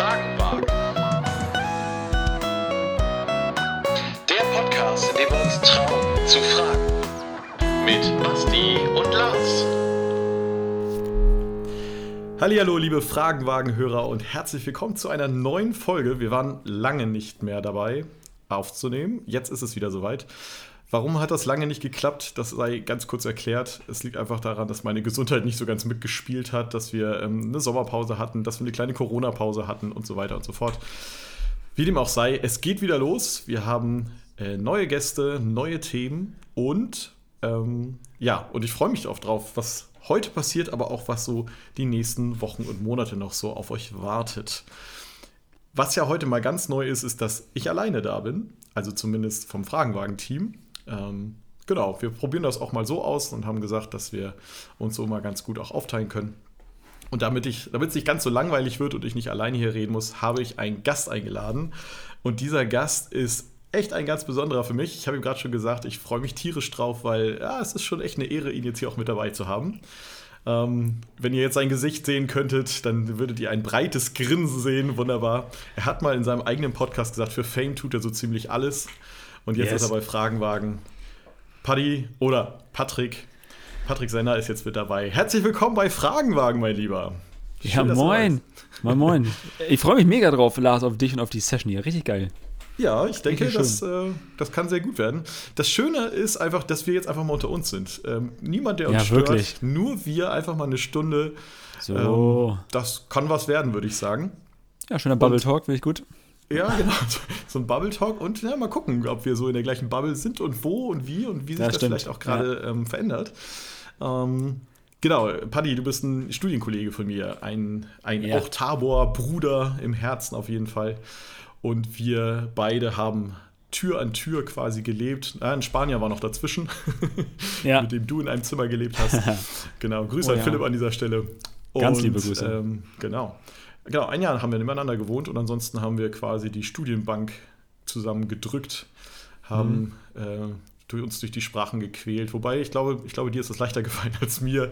Fragenwagen. Der Podcast, in dem wir uns trauen zu fragen. Mit Basti und Lars. Hallo, liebe Fragenwagenhörer und herzlich willkommen zu einer neuen Folge. Wir waren lange nicht mehr dabei aufzunehmen. Jetzt ist es wieder soweit. Warum hat das lange nicht geklappt? Das sei ganz kurz erklärt. Es liegt einfach daran, dass meine Gesundheit nicht so ganz mitgespielt hat, dass wir ähm, eine Sommerpause hatten, dass wir eine kleine Corona-Pause hatten und so weiter und so fort. Wie dem auch sei, es geht wieder los. Wir haben äh, neue Gäste, neue Themen und ähm, ja, und ich freue mich auch drauf, was heute passiert, aber auch was so die nächsten Wochen und Monate noch so auf euch wartet. Was ja heute mal ganz neu ist, ist, dass ich alleine da bin, also zumindest vom Fragenwagen-Team. Ähm, genau, wir probieren das auch mal so aus und haben gesagt, dass wir uns so mal ganz gut auch aufteilen können. Und damit es nicht ganz so langweilig wird und ich nicht alleine hier reden muss, habe ich einen Gast eingeladen. Und dieser Gast ist echt ein ganz besonderer für mich. Ich habe ihm gerade schon gesagt, ich freue mich tierisch drauf, weil ja, es ist schon echt eine Ehre, ihn jetzt hier auch mit dabei zu haben. Ähm, wenn ihr jetzt sein Gesicht sehen könntet, dann würdet ihr ein breites Grinsen sehen. Wunderbar. Er hat mal in seinem eigenen Podcast gesagt, für Fame tut er so ziemlich alles. Und jetzt yes. ist er bei Fragenwagen. Paddy oder Patrick. Patrick Senner ist jetzt mit dabei. Herzlich willkommen bei Fragenwagen, mein Lieber. Schön, ja, moin. Moin, moin. Ich freue mich mega drauf, Lars, auf dich und auf die Session hier. Richtig geil. Ja, ich denke, das, äh, das kann sehr gut werden. Das Schöne ist einfach, dass wir jetzt einfach mal unter uns sind. Ähm, niemand, der uns ja, stört, wirklich. nur wir einfach mal eine Stunde. So. Ähm, das kann was werden, würde ich sagen. Ja, schöner Bubble Talk, finde ich gut. Ja, genau. So ein Bubble Talk und ja, mal gucken, ob wir so in der gleichen Bubble sind und wo und wie und wie sich ja, das stimmt. vielleicht auch gerade ja. ähm, verändert. Ähm, genau, Paddy, du bist ein Studienkollege von mir, ein, ein ja. auch Tabor-Bruder im Herzen auf jeden Fall. Und wir beide haben Tür an Tür quasi gelebt. Ah, ein Spanier war noch dazwischen, ja. mit dem du in einem Zimmer gelebt hast. genau, Grüße oh, an Philipp an dieser Stelle. Ganz und, liebe Grüße. Ähm, genau. Genau, ein Jahr haben wir nebeneinander gewohnt und ansonsten haben wir quasi die Studienbank zusammen gedrückt, haben mhm. äh, durch uns durch die Sprachen gequält. Wobei, ich glaube, ich glaube, dir ist das leichter gefallen als mir.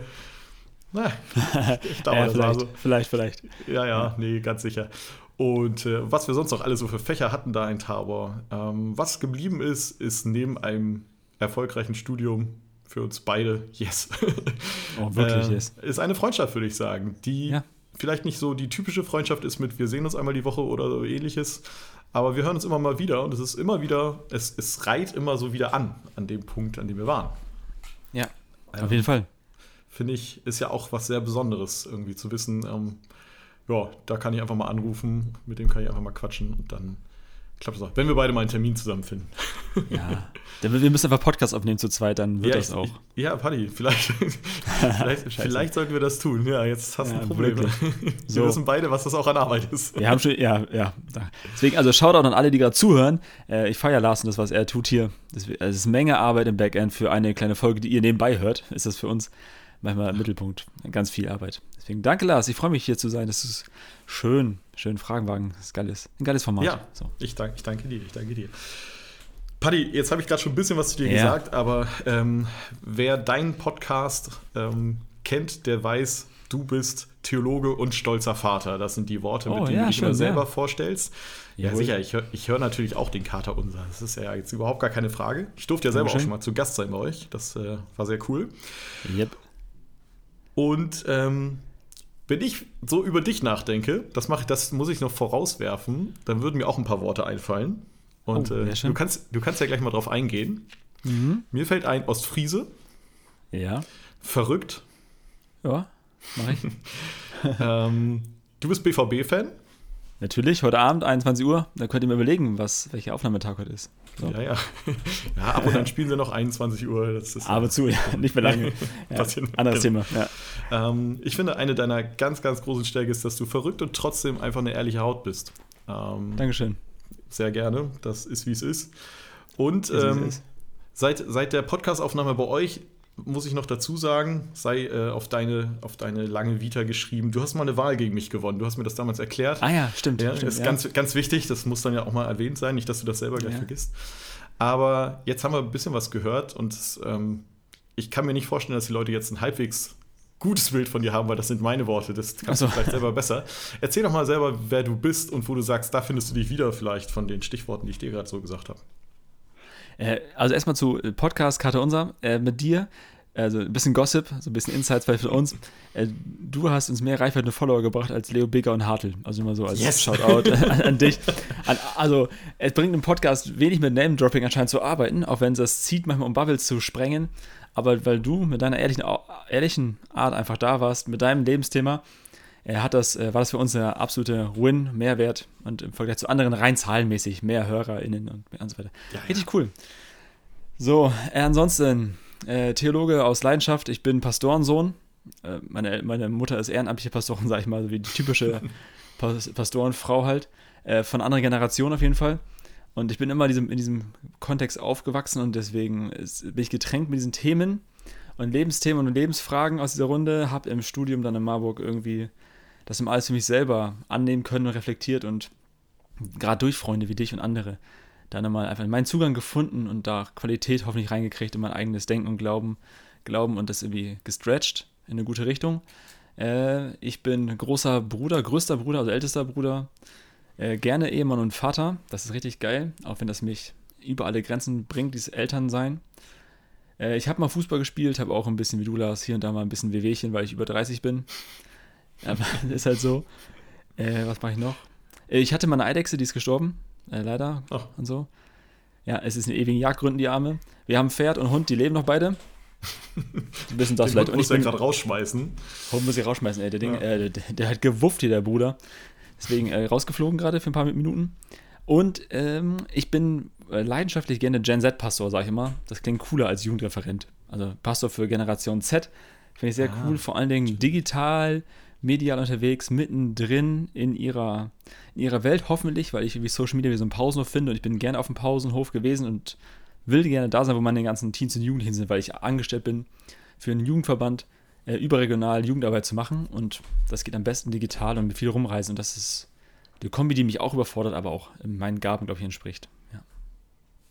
Na, ich glaube, ja, vielleicht, so. vielleicht, vielleicht. Ja, ja, nee, ganz sicher. Und äh, was wir sonst noch alle so für Fächer hatten da in Tabor. Ähm, was geblieben ist, ist neben einem erfolgreichen Studium für uns beide, yes. Oh, wirklich, äh, yes. Ist eine Freundschaft, würde ich sagen, die ja vielleicht nicht so die typische Freundschaft ist mit, wir sehen uns einmal die Woche oder so ähnliches, aber wir hören uns immer mal wieder und es ist immer wieder, es, es reiht immer so wieder an, an dem Punkt, an dem wir waren. Ja, ähm, auf jeden Fall. Finde ich, ist ja auch was sehr Besonderes, irgendwie zu wissen, ähm, ja, da kann ich einfach mal anrufen, mit dem kann ich einfach mal quatschen und dann klappt das auch. Wenn wir beide mal einen Termin zusammenfinden. Ja, wir müssen einfach Podcast aufnehmen zu zweit, dann wird ja, das auch. Ja, Paddy, vielleicht, vielleicht, vielleicht, sollten wir das tun. Ja, jetzt hast du ja, ein Problem. wir so. wissen beide, was das auch an Arbeit ist. Wir haben schon, ja, ja. Deswegen, also Shoutout an alle, die gerade zuhören. Äh, ich feiere Lars und das, was er tut hier. Es ist Menge Arbeit im Backend für eine kleine Folge, die ihr nebenbei hört, ist das für uns manchmal Mittelpunkt. Ganz viel Arbeit. Deswegen danke, Lars. Ich freue mich hier zu sein. Das ist schön. Schön Fragenwagen. Das ist geiles, ein geiles Format. Ja, so. ich, danke, ich danke dir. Ich danke dir. Paddy, jetzt habe ich gerade schon ein bisschen was zu dir ja. gesagt, aber ähm, wer deinen Podcast ähm, kennt, der weiß, du bist Theologe und stolzer Vater. Das sind die Worte, mit oh, denen ja, du dich immer selber vorstellst. Ja, Jawohl. sicher, ich höre ich hör natürlich auch den Kater unser. Das ist ja jetzt überhaupt gar keine Frage. Ich durfte ja selber auch schon mal zu Gast sein bei euch. Das äh, war sehr cool. Yep. Und ähm, wenn ich so über dich nachdenke, das, mache, das muss ich noch vorauswerfen, dann würden mir auch ein paar Worte einfallen. Und oh, äh, du, kannst, du kannst ja gleich mal drauf eingehen. Mhm. Mir fällt ein Ostfriese. Ja. Verrückt. Ja, mach ich. ähm, du bist BVB-Fan? Natürlich, heute Abend, 21 Uhr. Da könnt ihr mir überlegen, was, welcher Aufnahmetag heute ist. So. Ja, ja. Ja, ab und dann spielen sie noch 21 Uhr. Das ist Aber zu, ja, nicht mehr lange. ja, anderes Thema. Ja. Ähm, ich finde, eine deiner ganz, ganz großen Stärke ist, dass du verrückt und trotzdem einfach eine ehrliche Haut bist. Ähm, Dankeschön sehr gerne. Das ist, wie es ist. Und ähm, seit, seit der Podcastaufnahme bei euch muss ich noch dazu sagen, sei äh, auf, deine, auf deine lange Vita geschrieben. Du hast mal eine Wahl gegen mich gewonnen. Du hast mir das damals erklärt. Ah ja, stimmt. Ja, stimmt, ist ja. Ganz, ganz wichtig. Das muss dann ja auch mal erwähnt sein. Nicht, dass du das selber gleich ja. vergisst. Aber jetzt haben wir ein bisschen was gehört und ähm, ich kann mir nicht vorstellen, dass die Leute jetzt ein halbwegs gutes Bild von dir haben, weil das sind meine Worte. Das kannst Ach so. du vielleicht selber besser. Erzähl doch mal selber, wer du bist und wo du sagst, da findest du dich wieder vielleicht von den Stichworten, die ich dir gerade so gesagt habe. Äh, also erstmal zu äh, Podcast Karte Unser äh, mit dir. Also ein bisschen Gossip, so ein bisschen Insights für uns. Äh, du hast uns mehr Reichweite und Follower gebracht als Leo Bigger und Hartl. Also immer so als Yes. Shoutout an, an dich. An, also es bringt im Podcast wenig mit Name-Dropping anscheinend zu arbeiten, auch wenn es das zieht, manchmal um Bubbles zu sprengen. Aber weil du mit deiner ehrlichen, ehrlichen Art einfach da warst, mit deinem Lebensthema, hat das, äh, war das für uns der absolute Win, Mehrwert und im Vergleich zu anderen rein zahlenmäßig mehr HörerInnen und, und so weiter. Ja, Richtig cool. So, äh, ansonsten, äh, Theologe aus Leidenschaft, ich bin Pastorensohn. Äh, meine, meine Mutter ist ehrenamtliche Pastorin, sag ich mal, so wie die typische Pas Pastorenfrau halt. Äh, von anderer Generation auf jeden Fall. Und ich bin immer in diesem, in diesem Kontext aufgewachsen und deswegen ist, bin ich getränkt mit diesen Themen und Lebensthemen und Lebensfragen aus dieser Runde. Habe im Studium dann in Marburg irgendwie das immer alles für mich selber annehmen können und reflektiert und gerade durch Freunde wie dich und andere dann einmal einfach meinen Zugang gefunden und da Qualität hoffentlich reingekriegt in mein eigenes Denken und Glauben, Glauben und das irgendwie gestretched in eine gute Richtung. Äh, ich bin großer Bruder, größter Bruder, also ältester Bruder, äh, gerne Ehemann und Vater. Das ist richtig geil, auch wenn das mich über alle Grenzen bringt, dieses Elternsein. Äh, ich habe mal Fußball gespielt, habe auch ein bisschen wie du, Lars, hier und da mal ein bisschen Wehwehchen, weil ich über 30 bin. Aber ist halt so. Äh, was mache ich noch? Äh, Ich hatte mal eine Eidechse, die ist gestorben. Äh, leider. Ach. Und so. Ja, es ist in ewigen Jagdgründen, die Arme. Wir haben Pferd und Hund, die leben noch beide. Die wissen das Den vielleicht. Hund muss bin, gerade rausschmeißen. Hund muss ich rausschmeißen, ey. Der, Ding, Ja. äh, der, der hat gewufft hier, der Bruder. Deswegen äh, rausgeflogen gerade für ein paar Minuten. Und ähm, ich bin äh, leidenschaftlich gerne Gen Z-Pastor, sag ich immer. Das klingt cooler als Jugendreferent. Also Pastor für Generation Z. Finde ich sehr Ah. cool. Vor allen Dingen digital, medial unterwegs, mittendrin in ihrer, in ihrer Welt hoffentlich, weil ich irgendwie Social Media wie so einen Pausenhof finde und ich bin gerne auf dem Pausenhof gewesen und will gerne da sein, wo meine ganzen Teens und Jugendlichen sind, weil ich angestellt bin für einen Jugendverband äh, überregional Jugendarbeit zu machen und das geht am besten digital und mit viel rumreisen und das ist die Kombi, die mich auch überfordert, aber auch meinen Gaben, glaube ich, entspricht.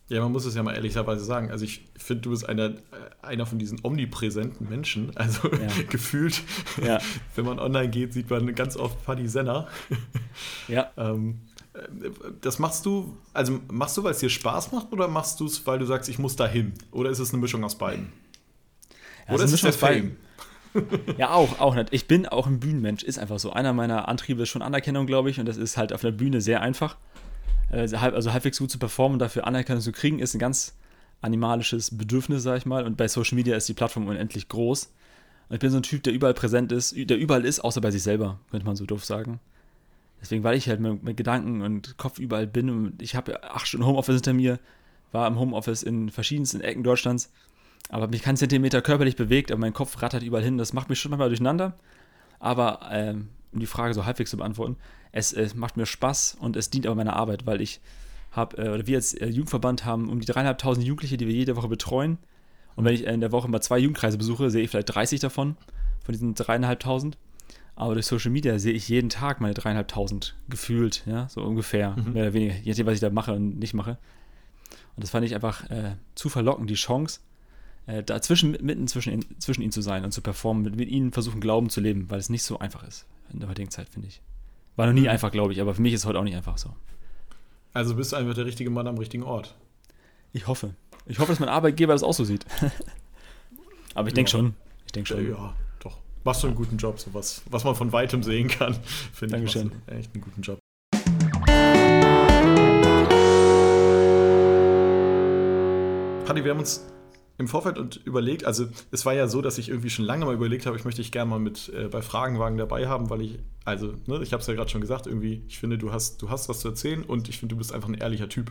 Ja. Man muss es ja mal ehrlicherweise sagen. Also ich finde, du bist einer, äh, einer von diesen omnipräsenten Menschen. Also Ja. gefühlt, Ja. wenn man online geht, sieht man ganz oft Paddy Senna. ja. Ähm, äh, das machst du, also machst du, weil es dir Spaß macht oder machst du es, weil du sagst, ich muss da hin? Oder ist es eine Mischung aus beiden? Ja, oder ist es eine der Fame? Ja, auch, auch nicht. Ich bin auch ein Bühnenmensch, ist einfach so. Einer meiner Antriebe ist schon Anerkennung, glaube ich, und das ist halt auf der Bühne sehr einfach. Äh, Also halbwegs gut zu performen und dafür Anerkennung zu kriegen, ist ein ganz animalisches Bedürfnis, sag ich mal. Und bei Social Media ist die Plattform unendlich groß. Und ich bin so ein Typ, der überall präsent ist, der überall ist, außer bei sich selber, könnte man so doof sagen. Deswegen, weil ich halt mit, mit Gedanken und Kopf überall bin und ich habe acht Stunden Homeoffice hinter mir, war im Homeoffice in verschiedensten Ecken Deutschlands, aber mich keinen Zentimeter körperlich bewegt, aber mein Kopf rattert überall hin. Das macht mich schon manchmal durcheinander. Aber ähm, um die Frage so halbwegs zu beantworten, es, es macht mir Spaß und es dient aber meiner Arbeit, weil ich habe, äh, oder wir als äh, Jugendverband haben um die dreieinhalbtausend Jugendliche, die wir jede Woche betreuen. Und wenn ich in der Woche mal zwei Jugendkreise besuche, sehe ich vielleicht 30 davon, von diesen dreieinhalbtausend. Aber durch Social Media sehe ich jeden Tag meine dreieinhalbtausend gefühlt, ja, so ungefähr, Mhm. mehr oder weniger, je nachdem, was ich da mache und nicht mache. Und das fand ich einfach äh, zu verlockend, die Chance, äh, dazwischen, mitten zwischen, ihnen- zwischen ihnen zu sein und zu performen, mit, mit ihnen versuchen, Glauben zu leben, weil es nicht so einfach ist in der heutigen Zeit, finde ich. War noch nie Mhm. einfach, glaube ich, aber für mich ist es heute auch nicht einfach so. Also bist du einfach der richtige Mann am richtigen Ort. Ich hoffe. Ich hoffe, dass mein Arbeitgeber das auch so sieht. aber ich denke Ja. schon. Ich denke Ja, schon. ja, doch. Machst du einen guten Job, so was, was man von weitem sehen kann. Finde ich, Dankeschön. echt einen guten Job. Paddy, wir haben uns im Vorfeld und überlegt, also es war ja so, dass ich irgendwie schon lange mal überlegt habe, ich möchte dich gerne mal mit äh, bei Fragenwagen dabei haben, weil ich, also, ne, ich habe es ja gerade schon gesagt, irgendwie, ich finde, du hast, du hast was zu erzählen und ich finde, du bist einfach ein ehrlicher Typ.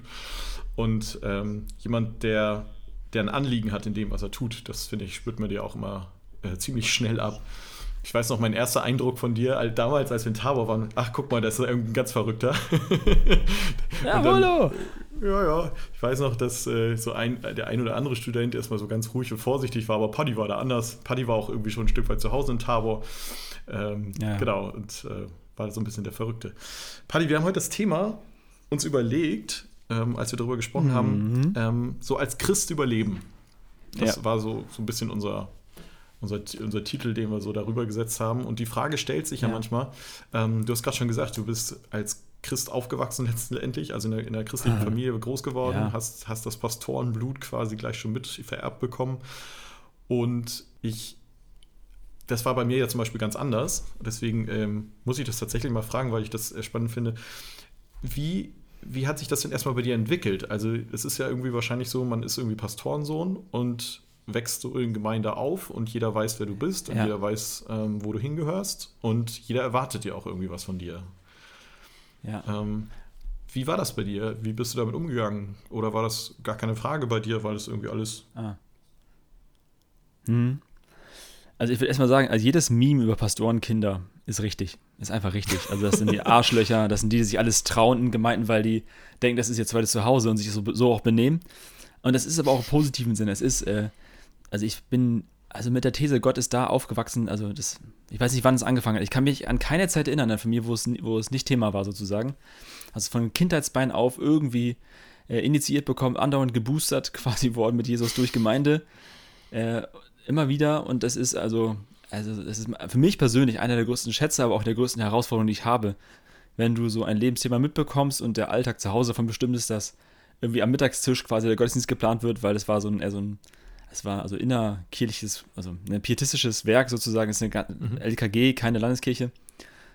Und ähm, jemand, der, der ein Anliegen hat in dem, was er tut, das finde ich, spürt man dir auch immer äh, ziemlich schnell ab. Ich weiß noch, mein erster Eindruck von dir, als, damals, als wir in Tabor waren, ach, guck mal, das ist irgendein ganz Verrückter. Ja, hallo! ja, ja. Ich weiß noch, dass äh, so ein, der ein oder andere Student erstmal so ganz ruhig und vorsichtig war, aber Paddy war da anders. Paddy war auch irgendwie schon ein Stück weit zu Hause in Tabor. Ähm, Ja. Genau, und äh, war so ein bisschen der Verrückte. Paddy, wir haben heute das Thema uns überlegt, ähm, als wir darüber gesprochen haben, Mhm. ähm, so als Christ überleben. Das Ja. war so, so ein bisschen unser, unser, unser Titel, den wir so darüber gesetzt haben. Und die Frage stellt sich ja, ja manchmal, ähm, du hast gerade schon gesagt, du bist als Christ aufgewachsen letztendlich, also in der, in der christlichen Familie groß geworden, ja. hast, hast das Pastorenblut quasi gleich schon mit vererbt bekommen. Und ich, das war bei mir ja zum Beispiel ganz anders. Deswegen ähm, muss ich das tatsächlich mal fragen, weil ich das spannend finde. Wie, wie hat sich das denn erstmal bei dir entwickelt? Also, es ist ja irgendwie wahrscheinlich so, man ist irgendwie Pastorensohn und wächst so in Gemeinde auf und jeder weiß, wer du bist und ja. jeder weiß, ähm, wo du hingehörst und jeder erwartet ja auch irgendwie was von dir. Ja. Ähm, wie war das bei dir? Wie bist du damit umgegangen? Oder war das gar keine Frage bei dir, weil das irgendwie alles. Ah. Hm. Also ich würde erstmal sagen, also jedes Meme über Pastorenkinder ist richtig. Ist einfach richtig. Also das sind die Arschlöcher, das sind die, die sich alles trauen in Gemeinden, weil die denken, das ist ihr zweites Zuhause und sich so, so auch benehmen. Und das ist aber auch im positiven Sinne. Es ist, äh, also ich bin also mit der These, Gott ist da aufgewachsen, also das, ich weiß nicht, wann es angefangen hat. Ich kann mich an keine Zeit erinnern von mir, wo es, wo es nicht Thema war, sozusagen. Also von Kindheitsbein auf irgendwie äh, initiiert bekommen, andauernd geboostert quasi worden mit Jesus durch Gemeinde. Äh, immer wieder und das ist also, also das ist für mich persönlich einer der größten Schätze, aber auch der größten Herausforderungen, die ich habe. Wenn du so ein Lebensthema mitbekommst und der Alltag zu Hause von bestimmt ist, dass irgendwie am Mittagstisch quasi der Gottesdienst geplant wird, weil das war so ein, eher so ein es war also innerkirchliches, also ein pietistisches Werk sozusagen, es ist eine mhm. LKG, keine Landeskirche,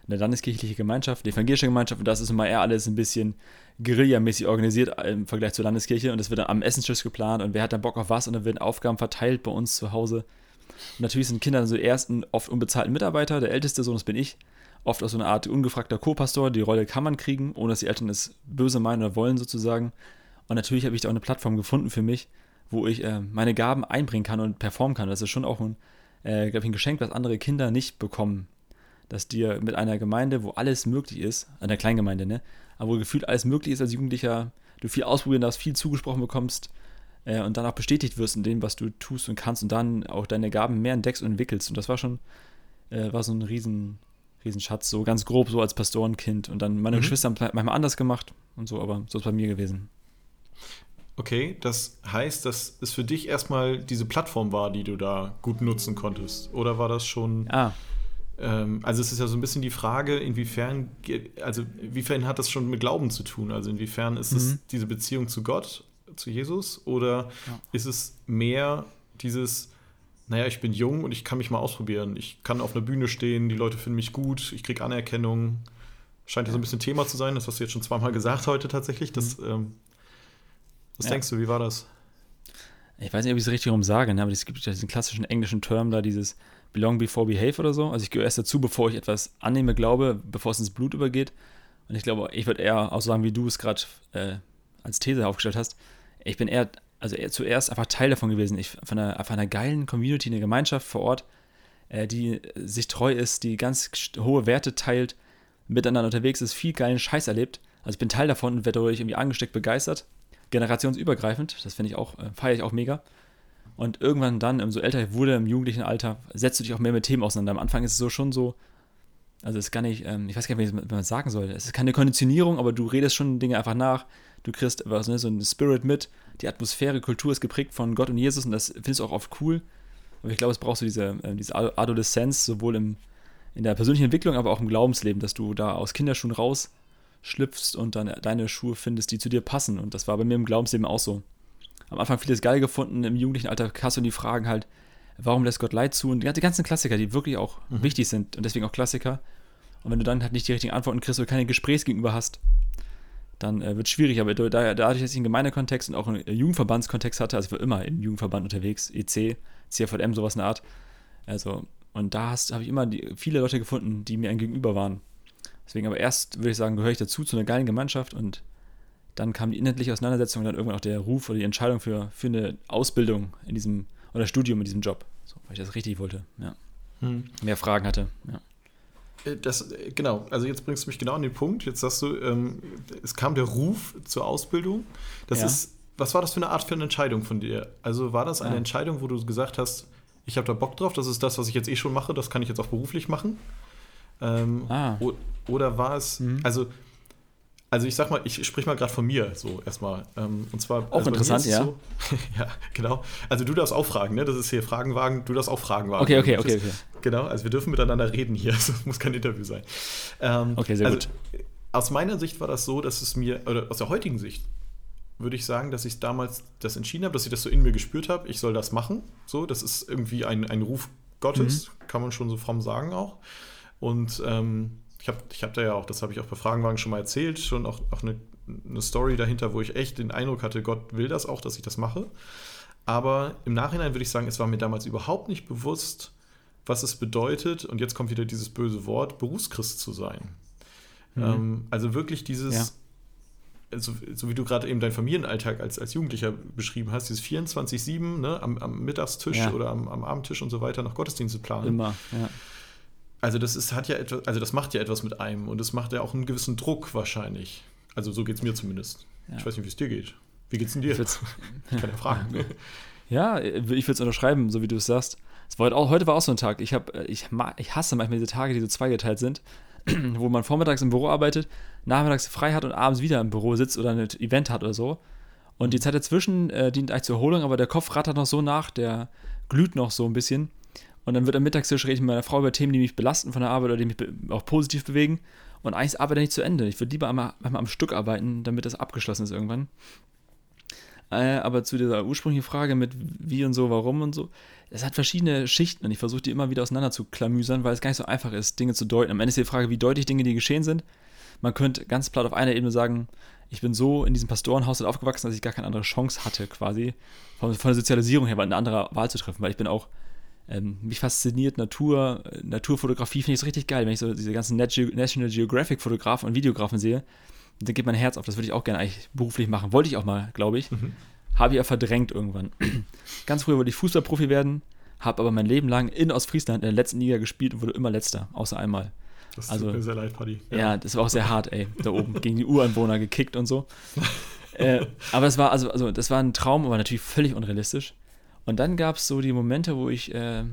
eine landeskirchliche Gemeinschaft, eine evangelische Gemeinschaft. Und das ist immer eher alles ein bisschen guerillamäßig organisiert im Vergleich zur Landeskirche. Und es wird dann am Essenstisch geplant. Und wer hat dann Bock auf was? Und dann werden Aufgaben verteilt bei uns zu Hause. Und natürlich sind Kinder so ersten oft unbezahlten Mitarbeiter, der älteste Sohn, das bin ich, oft auch so eine Art ungefragter Co-Pastor, die Rolle kann man kriegen, ohne dass die Eltern es böse meinen oder wollen sozusagen. Und natürlich habe ich da auch eine Plattform gefunden für mich, wo ich äh, meine Gaben einbringen kann und performen kann. Das ist schon auch ein, äh, ich, ein Geschenk, was andere Kinder nicht bekommen. Dass dir mit einer Gemeinde, wo alles möglich ist, einer Kleingemeinde, ne, aber wo gefühlt alles möglich ist als Jugendlicher, du viel ausprobieren darfst, viel zugesprochen bekommst äh, und dann auch bestätigt wirst in dem, was du tust und kannst und dann auch deine Gaben mehr entdeckst und entwickelst. Und das war schon, äh, war so ein riesen, Riesenschatz, so ganz grob, so als Pastorenkind. Und dann meine mhm. Geschwister haben manchmal anders gemacht und so, aber so ist es bei mir gewesen. Okay, das heißt, dass es für dich erstmal diese Plattform war, die du da gut nutzen konntest. Oder war das schon. Ah. Ähm, also, es ist ja so ein bisschen die Frage, inwiefern, also, inwiefern hat das schon mit Glauben zu tun? Also, inwiefern ist mhm. es diese Beziehung zu Gott, zu Jesus? Oder ja. ist es mehr dieses, naja, ich bin jung und ich kann mich mal ausprobieren. Ich kann auf einer Bühne stehen, die Leute finden mich gut, ich kriege Anerkennung. Scheint ja so ein bisschen Thema zu sein, das hast du jetzt schon zweimal gesagt heute tatsächlich, dass mhm. ähm, was ja. denkst du, wie war das? Ich weiß nicht, ob ich es richtig rum sage, ne? aber es gibt ja diesen klassischen englischen Term da, dieses Belong before behave oder so. Also ich gehöre erst dazu, bevor ich etwas annehme, glaube, bevor es ins Blut übergeht. Und ich glaube, ich würde eher auch sagen, wie du es gerade äh, als These aufgestellt hast. Ich bin eher, also eher zuerst einfach Teil davon gewesen. Ich von einer, von einer geilen Community, eine Gemeinschaft vor Ort, äh, die sich treu ist, die ganz hohe Werte teilt, miteinander unterwegs ist, viel geilen Scheiß erlebt. Also ich bin Teil davon und werde dadurch irgendwie angesteckt, begeistert generationsübergreifend. Das finde ich auch, äh, feiere ich auch mega. Und irgendwann dann, umso älter ich wurde, im jugendlichen Alter, setzt du dich auch mehr mit Themen auseinander. Am Anfang ist es so schon so, also es ist gar nicht, ähm, ich weiß gar nicht, wie man es sagen soll. Es ist keine Konditionierung, aber du redest schon Dinge einfach nach. Du kriegst was, ne, so ein Spirit mit. Die Atmosphäre, Kultur ist geprägt von Gott und Jesus und das findest du auch oft cool. Aber ich glaube, es brauchst du diese, äh, diese Adoleszenz, sowohl im, in der persönlichen Entwicklung, aber auch im Glaubensleben, dass du da aus Kinderschuhen raus schlüpfst und dann deine Schuhe findest, die zu dir passen. Und das war bei mir im Glaubensleben auch so. Am Anfang vieles geil gefunden, im jugendlichen Alter hast du die Fragen halt, warum lässt Gott Leid zu? Und die ganzen Klassiker, die wirklich auch mhm. wichtig sind und deswegen auch Klassiker. Und wenn du dann halt nicht die richtigen Antworten kriegst oder keine Gesprächsgegenüber hast, dann äh, wird es schwierig. Aber da, dadurch, dass ich einen Gemeindekontext und auch einen Jugendverbandskontext hatte, also ich war immer im Jugendverband unterwegs, EC, CFM, sowas in der Art. Also, und da habe ich immer die, viele Leute gefunden, die mir ein Gegenüber waren. Deswegen aber erst, würde ich sagen, gehöre ich dazu, zu einer geilen Gemeinschaft und dann kam die inhaltliche Auseinandersetzung und dann irgendwann auch der Ruf oder die Entscheidung für, für eine Ausbildung in diesem, oder Studium in diesem Job. So, weil ich das richtig wollte, ja. Hm. Mehr Fragen hatte, ja. Äh, das, äh, genau, also jetzt bringst du mich genau an den Punkt. Jetzt sagst du, ähm, es kam der Ruf zur Ausbildung. Das ja. ist, was war das für eine Art für eine Entscheidung von dir? Also war das eine ja. Entscheidung, wo du gesagt hast, ich habe da Bock drauf, das ist das, was ich jetzt eh schon mache, das kann ich jetzt auch beruflich machen? Ähm, ah. Oder war es, mhm. also Also ich sag mal, ich sprich mal gerade von mir so erstmal. Ähm, und zwar auch also interessant, ja. So, ja, genau. Also du darfst auch fragen, ne? Das ist hier Fragenwagen, du darfst auch Fragen wagen. Okay, okay, okay, okay. Genau, also wir dürfen miteinander reden hier. Es muss kein Interview sein. Ähm, Okay, sehr also, gut. Aus meiner Sicht war das so, dass es mir, oder aus der heutigen Sicht, würde ich sagen, dass ich damals das entschieden habe, dass ich das so in mir gespürt habe, ich soll das machen. So, das ist irgendwie ein, ein Ruf Gottes, Mhm. kann man schon so fromm sagen auch. Und ähm, ich habe ich hab da ja auch, das habe ich auch bei Fragenwagen schon mal erzählt, schon auch, auch eine, eine Story dahinter, wo ich echt den Eindruck hatte, Gott will das auch, dass ich das mache. Aber im Nachhinein würde ich sagen, es war mir damals überhaupt nicht bewusst, was es bedeutet, und jetzt kommt wieder dieses böse Wort, Berufschrist zu sein. Ähm, also wirklich dieses, Ja. so, so wie du gerade eben deinen Familienalltag als, als Jugendlicher beschrieben hast, dieses 24-7 ne, am, am Mittagstisch Ja. oder am, am Abendtisch und so weiter noch Gottesdienste planen. Immer, ja. Also das ist, hat ja etwas, also das macht ja etwas mit einem und es macht ja auch einen gewissen Druck wahrscheinlich. Also so geht es mir zumindest. Ja. Ich weiß nicht, wie es dir geht. Wie geht's denn dir? Ich Ich kann ja fragen. Ja, ich würde es unterschreiben, so wie du es sagst. Es war heute, auch, heute war auch so ein Tag. Ich, hab, äh, ich, ich hasse manchmal diese Tage, die so zweigeteilt sind, wo man vormittags im Büro arbeitet, nachmittags frei hat und abends wieder im Büro sitzt oder ein Event hat oder so. Und die Zeit dazwischen äh, dient eigentlich zur Erholung, aber der Kopf rattert noch so nach, der glüht noch so ein bisschen. Und dann wird am Mittagstisch rede ich mit meiner Frau über Themen, die mich belasten von der Arbeit oder die mich auch positiv bewegen. Und eigentlich ist Arbeit nicht zu Ende. Ich würde lieber einmal, einmal am Stück arbeiten, damit das abgeschlossen ist irgendwann. Äh, aber zu dieser ursprünglichen Frage mit wie und so, warum und so, es hat verschiedene Schichten und ich versuche die immer wieder auseinander zu klamüsern, weil es gar nicht so einfach ist, Dinge zu deuten. Am Ende ist die Frage, wie deutlich Dinge, die geschehen sind. Man könnte ganz platt auf einer Ebene sagen, ich bin so in diesem Pastorenhaushalt aufgewachsen, dass ich gar keine andere Chance hatte, quasi von, von der Sozialisierung her eine andere Wahl zu treffen, weil ich bin auch, ähm, mich fasziniert Natur, äh, Naturfotografie finde ich so richtig geil, wenn ich so diese ganzen National Geographic Fotografen und Videografen sehe, dann geht mein Herz auf, das würde ich auch gerne eigentlich beruflich machen. Wollte ich auch mal, glaube ich. Habe ich ja verdrängt irgendwann. Ganz früher wollte ich Fußballprofi werden, habe aber mein Leben lang in Ostfriesland in der letzten Liga gespielt und wurde immer letzter, außer einmal. Das Also- tut mir sehr leid, Paddy. Ja, das war auch sehr hart, ey. Da oben gegen die Uranwohner gekickt und so. äh, aber es war, also, also, das war ein Traum, aber natürlich völlig unrealistisch. Und dann gab es so die Momente, wo ich, äh,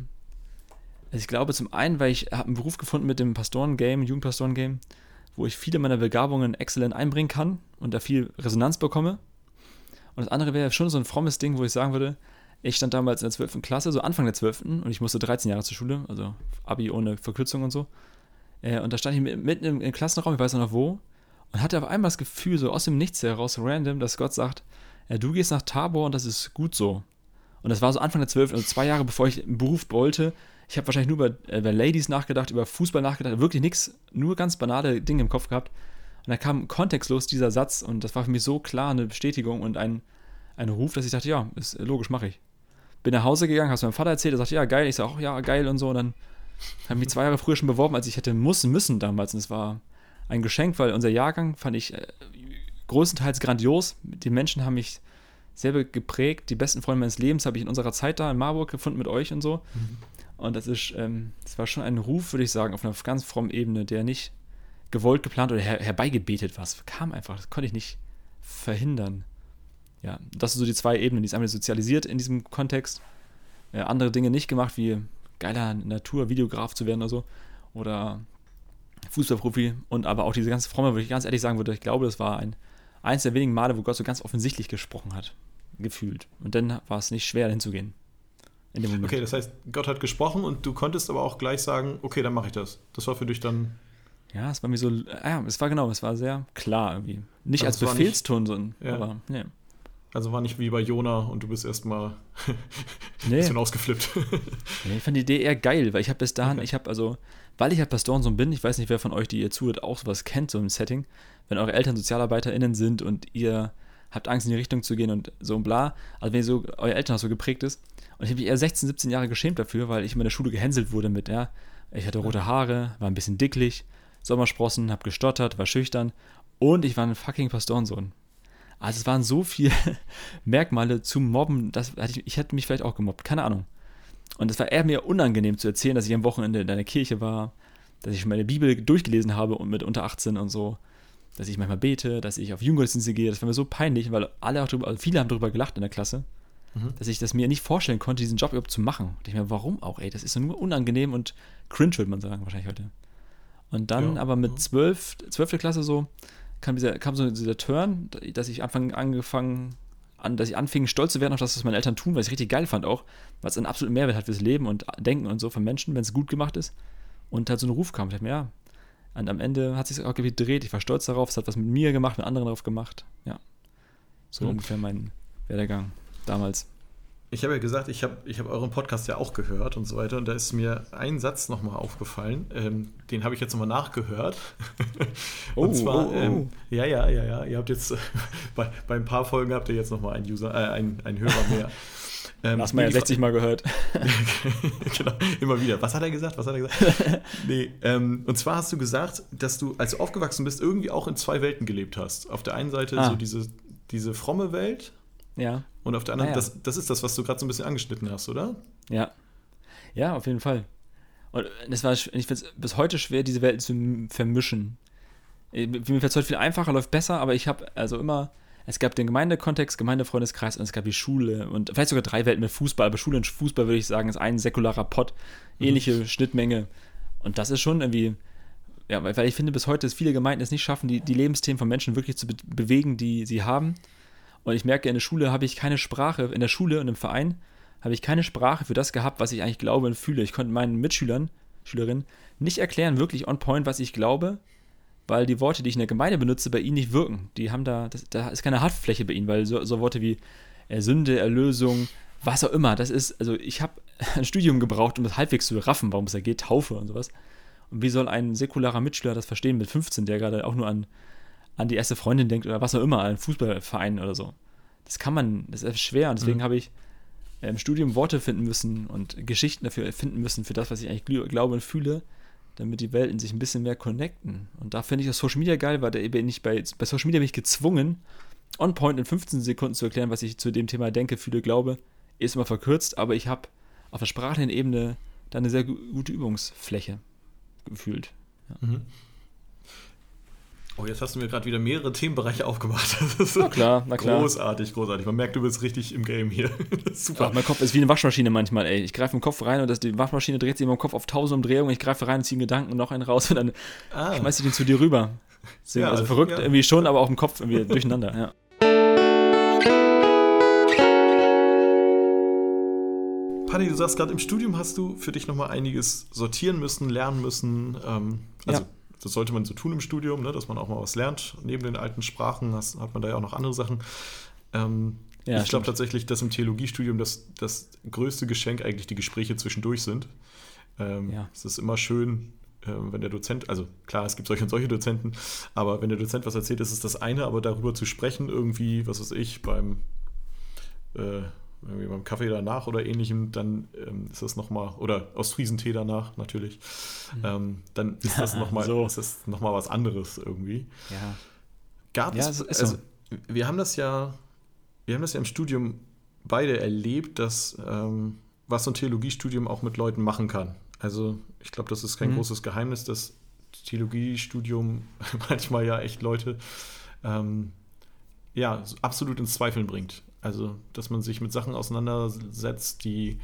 also ich glaube zum einen, weil ich habe einen Beruf gefunden mit dem Pastoren-Game, Jugendpastoren-Game, wo ich viele meiner Begabungen exzellent einbringen kann und da viel Resonanz bekomme. Und das andere wäre schon so ein frommes Ding, wo ich sagen würde, ich stand damals in der 12. Klasse, so Anfang der 12. und ich musste 13 Jahre zur Schule, also Abi ohne Verkürzung und so. Äh, und da stand ich mit- mitten im, Klassenraum, ich weiß noch wo, und hatte auf einmal das Gefühl, so aus dem Nichts heraus, random, dass Gott sagt, ja, du gehst nach Tabor und das ist gut so. Und das war so Anfang der 12, also zwei Jahre bevor ich einen Beruf wollte. Ich habe wahrscheinlich nur über, äh, über Ladies nachgedacht, über Fußball nachgedacht, wirklich nichts, nur ganz banale Dinge im Kopf gehabt. Und da kam kontextlos dieser Satz und das war für mich so klar eine Bestätigung und ein, ein Ruf, dass ich dachte, ja, ist logisch, mache ich. Bin nach Hause gegangen, hab's meinem Vater erzählt, er sagte, ja, geil, ich sag auch, ja, geil und so. Und dann habe ich mich zwei Jahre früher schon beworben, als ich hätte müssen, müssen damals. Und es war ein Geschenk, weil unser Jahrgang fand ich äh, größtenteils grandios. Die Menschen haben mich selber geprägt. Die besten Freunde meines Lebens habe ich in unserer Zeit da in Marburg gefunden mit euch und so. Und das ist, ähm, das war schon ein Ruf, würde ich sagen, auf einer ganz frommen Ebene, der nicht gewollt, geplant oder her herbeigebetet war. Es kam einfach, das konnte ich nicht verhindern. Ja, das sind so die zwei Ebenen. Die ist einmal sozialisiert in diesem Kontext, äh, andere Dinge nicht gemacht, wie geiler Natur-Videograf zu werden oder so. Oder Fußballprofi und aber auch diese ganze fromme, würde ich ganz ehrlich sagen würde, ich glaube, das war ein eins der wenigen Male, wo Gott so ganz offensichtlich gesprochen hat, gefühlt. Und dann war es nicht schwer hinzugehen. In dem Moment. Okay, das heißt, Gott hat gesprochen und du konntest aber auch gleich sagen, okay, dann mache ich das. Das war für dich dann. Ja, es war mir so, ja, es war genau, es war sehr klar irgendwie. Nicht Also als Befehlston, sondern, Ja. aber, nee. Also war nicht wie bei Jona und du bist erstmal ein Nee. bisschen ausgeflippt. Nee, ich fand die Idee eher geil, weil ich habe bis dahin, Okay. ich habe also, weil ich halt Pastorensohn bin, ich weiß nicht, wer von euch, die ihr zuhört, auch sowas kennt, so ein Setting, wenn eure Eltern SozialarbeiterInnen sind und ihr habt Angst, in die Richtung zu gehen und so und bla, also wenn ihr so, euer Elternhaus so geprägt ist. Und ich habe mich eher 16, 17 Jahre geschämt dafür, weil ich in der Schule gehänselt wurde mit, ja, ich hatte rote Haare, war ein bisschen dicklich, Sommersprossen, hab gestottert, war schüchtern und ich war ein fucking Pastorensohn. Also es waren so viele Merkmale zum Mobben, das, hätte ich, ich hätte mich vielleicht auch gemobbt, keine Ahnung. Und es war eher mir unangenehm zu erzählen, dass ich am Wochenende in einer Kirche war, dass ich meine Bibel durchgelesen habe und mit unter 18 und so, dass ich manchmal bete, dass ich auf Jugendgottesdienste gehe. Das war mir so peinlich, weil alle auch drüber, also viele haben darüber gelacht in der Klasse, Mhm. dass ich das mir nicht vorstellen konnte, diesen Job überhaupt zu machen. Und ich mir, warum auch, ey? Das ist doch nur unangenehm und cringe, würde man sagen, wahrscheinlich heute. Und dann Ja. aber mit 12, 12. Klasse so, kam, dieser, kam so dieser Turn, dass ich anfang, angefangen an, dass ich anfing, stolz zu werden auf das, was meine Eltern tun, was ich richtig geil fand auch, was einen absoluten Mehrwert hat fürs Leben und Denken und so von Menschen, wenn es gut gemacht ist. Und halt so ein Ruf kam. Ich dachte mir, ja. Und am Ende hat sich auch gedreht. Ich war stolz darauf. Es hat was mit mir gemacht, mit anderen darauf gemacht. Ja. So mhm. ungefähr mein Werdegang damals. Ich habe ja gesagt, ich habe ich hab euren Podcast ja auch gehört und so weiter. Und da ist mir ein Satz nochmal aufgefallen. Ähm, den habe ich jetzt nochmal nachgehört. Oh, und zwar, oh, oh. Ähm, ja, ja, ja, ja. Ihr habt jetzt, bei, bei ein paar Folgen habt ihr jetzt nochmal einen User, äh, einen, einen Hörer mehr. Ähm, Hast man ja 60 Mal gehört. genau, immer wieder. Was hat er gesagt? Was hat er gesagt? nee, ähm, und zwar hast du gesagt, dass du, als du aufgewachsen bist, irgendwie auch in zwei Welten gelebt hast. Auf der einen Seite ah. so diese, diese fromme Welt. Ja. Und auf der anderen, ah, ja. das, das ist das, was du gerade so ein bisschen angeschnitten hast, oder? Ja. Ja, auf jeden Fall. Und das war, ich finde es bis heute schwer, diese Welten zu vermischen. Mir fällt es heute viel einfacher, läuft besser, aber ich habe also immer es gab den Gemeindekontext, Gemeindefreundeskreis und es gab die Schule und vielleicht sogar drei Welten mit Fußball, aber Schule und Fußball würde ich sagen, ist ein säkularer Pott, mhm. ähnliche mhm. Schnittmenge. Und das ist schon irgendwie, ja, weil, ich finde, bis heute, dass viele Gemeinden es nicht schaffen, die, die Lebensthemen von Menschen wirklich zu be bewegen, die sie haben. Und ich merke, in der Schule habe ich keine Sprache, in der Schule und im Verein habe ich keine Sprache für das gehabt, was ich eigentlich glaube und fühle. Ich konnte meinen Mitschülern, Schülerinnen nicht erklären, wirklich on point, was ich glaube weil die Worte, die ich in der Gemeinde benutze, bei ihnen nicht wirken. Die haben da, das, da ist keine Haftfläche bei ihnen, weil so, so Worte wie äh, Sünde, Erlösung, was auch immer, das ist, also ich habe ein Studium gebraucht, um das halbwegs zu raffen, warum es da geht, Taufe und sowas. Und wie soll ein säkularer Mitschüler das verstehen mit 15, der gerade auch nur an, an die erste Freundin denkt oder was auch immer, an Fußballverein oder so? Das kann man, das ist schwer und deswegen mhm. habe ich im Studium Worte finden müssen und Geschichten dafür finden müssen, für das, was ich eigentlich glaube und fühle, damit die Welten sich ein bisschen mehr connecten. Und da finde ich das Social Media geil, weil da bin ich bei, bei Social Media bin ich gezwungen, on point in 15 Sekunden zu erklären, was ich zu dem Thema denke, fühle, glaube. Ist immer verkürzt, aber ich habe auf der sprachlichen Ebene da eine sehr gute Übungsfläche gefühlt. Ja. Mhm. Oh, jetzt hast du mir gerade wieder mehrere Themenbereiche aufgemacht. na klar, na klar. Großartig, großartig. Man merkt, du bist richtig im Game hier. Super. Ach, mein Kopf ist wie eine Waschmaschine manchmal, ey. Ich greife im Kopf rein und das, die Waschmaschine dreht sich in meinem Kopf auf tausend Umdrehungen. Ich greife rein und ziehe einen Gedanken und noch einen raus und dann ah. schmeiße ich den zu dir rüber. Deswegen, ja, also verrückt ja. irgendwie schon, aber auch im Kopf irgendwie durcheinander, ja. Paddy, du sagst gerade, im Studium hast du für dich nochmal einiges sortieren müssen, lernen müssen. Ähm, also ja das sollte man so tun im Studium, ne, dass man auch mal was lernt. Neben den alten Sprachen has, hat man da ja auch noch andere Sachen. Ähm, ja, ich glaube tatsächlich, dass im Theologiestudium das, das größte Geschenk eigentlich die Gespräche zwischendurch sind. Ähm, ja. Es ist immer schön, äh, wenn der Dozent, also klar, es gibt solche und solche Dozenten, aber wenn der Dozent was erzählt, ist es das eine, aber darüber zu sprechen, irgendwie, was weiß ich, beim äh, irgendwie beim Kaffee danach oder ähnlichem, dann ähm, ist das nochmal, oder Ostfriesentee danach natürlich, mhm. ähm, dann ist das nochmal so. noch was anderes irgendwie. Ja. Gab ja, es, also, wir haben das ja, wir haben das ja im Studium beide erlebt, dass ähm, was so ein Theologiestudium auch mit Leuten machen kann. Also ich glaube, das ist kein mhm. großes Geheimnis, dass Theologiestudium manchmal ja echt Leute ähm, ja, absolut ins Zweifeln bringt. Also, dass man sich mit Sachen auseinandersetzt, die,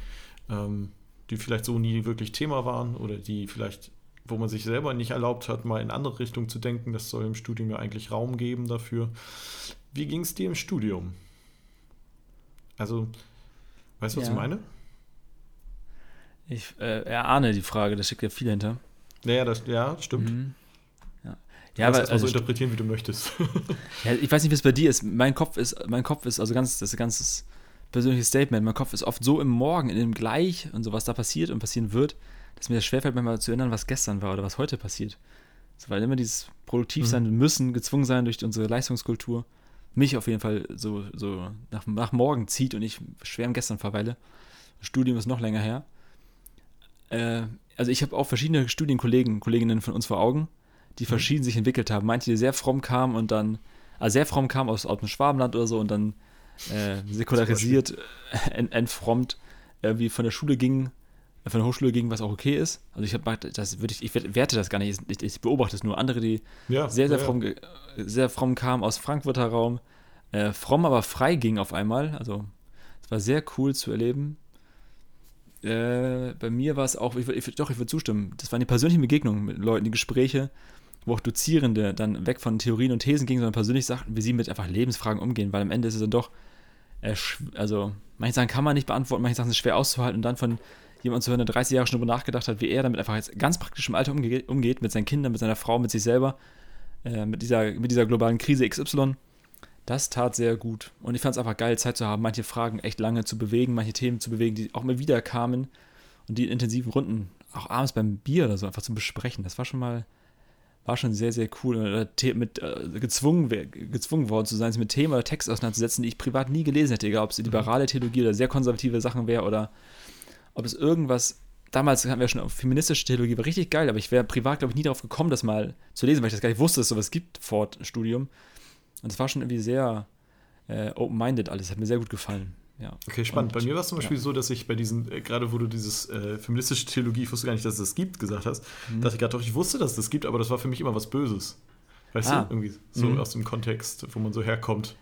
ähm, die vielleicht so nie wirklich Thema waren oder die vielleicht, wo man sich selber nicht erlaubt hat, mal in andere Richtungen zu denken. Das soll im Studium ja eigentlich Raum geben dafür. Wie ging es dir im Studium? Also, weißt du, was ja. ich meine? Ich äh, erahne die Frage, da steckt ja viel hinter. Ja, das, ja, stimmt. Mhm. Du ja, aber also so interpretieren, wie du möchtest. ja, ich weiß nicht, wie es bei dir ist. Mein Kopf ist, mein Kopf ist, also ganz, das ist ein ganzes persönliches Statement. Mein Kopf ist oft so im Morgen, in dem Gleich und so, was da passiert und passieren wird, dass mir das schwerfällt, manchmal zu erinnern, was gestern war oder was heute passiert. So, weil immer dieses produktiv sein mhm. müssen, gezwungen sein durch unsere Leistungskultur, mich auf jeden Fall so, so nach, nach morgen zieht und ich schwer im Gestern verweile. Das Studium ist noch länger her. Äh, also ich habe auch verschiedene Studienkollegen, Kolleginnen von uns vor Augen, die verschieden sich entwickelt haben. Manche, die sehr fromm kamen und dann, also sehr fromm kamen aus, aus dem Schwabenland oder so und dann äh, säkularisiert, ent, entfrommt, irgendwie von der Schule ging, äh, von der Hochschule ging, was auch okay ist. Also ich habe das würde ich, ich werte das gar nicht, ich, ich beobachte es nur. Andere, die ja, sehr, sehr, ja, fromm, sehr fromm kamen aus Frankfurter Raum, äh, fromm, aber frei ging auf einmal. Also es war sehr cool zu erleben. Äh, bei mir war es auch, ich, ich, doch, ich würde zustimmen. Das waren die persönlichen Begegnungen mit Leuten, die Gespräche, wo auch Dozierende dann weg von Theorien und Thesen gingen, sondern persönlich sagten, wie sie mit einfach Lebensfragen umgehen, weil am Ende ist es dann doch, äh, also manche Sachen kann man nicht beantworten, manche Sachen sind schwer auszuhalten und dann von jemandem zu hören, der 30 Jahre schon darüber nachgedacht hat, wie er damit einfach jetzt ganz praktisch im Alter umge umgeht, mit seinen Kindern, mit seiner Frau, mit sich selber, äh, mit, dieser, mit dieser globalen Krise XY. Das tat sehr gut. Und ich fand es einfach geil, Zeit zu haben, manche Fragen echt lange zu bewegen, manche Themen zu bewegen, die auch immer wieder kamen und die in intensiven Runden, auch abends beim Bier oder so, einfach zu besprechen. Das war schon mal, war schon sehr, sehr cool. Oder mit, äh, gezwungen, gezwungen worden zu sein, sich mit Themen oder Text auseinanderzusetzen, die ich privat nie gelesen hätte, egal ob es liberale Theologie oder sehr konservative Sachen wäre oder ob es irgendwas. Damals hatten wir schon auf feministische Theologie, war richtig geil, aber ich wäre privat, glaube ich, nie darauf gekommen, das mal zu lesen, weil ich das gar nicht wusste, dass es sowas gibt vor Studium. Und es war schon irgendwie sehr äh, open-minded alles, hat mir sehr gut gefallen. Ja. Okay, spannend. Und, bei mir war es zum Beispiel ja. so, dass ich bei diesen, äh, gerade wo du dieses äh, feministische Theologie, ich wusste gar nicht, dass es das gibt, gesagt hast, Mhm. dass ich gerade doch, ich wusste, dass es das gibt, aber das war für mich immer was Böses. Weißt Ah. du, irgendwie so Mhm. aus dem Kontext, wo man so herkommt.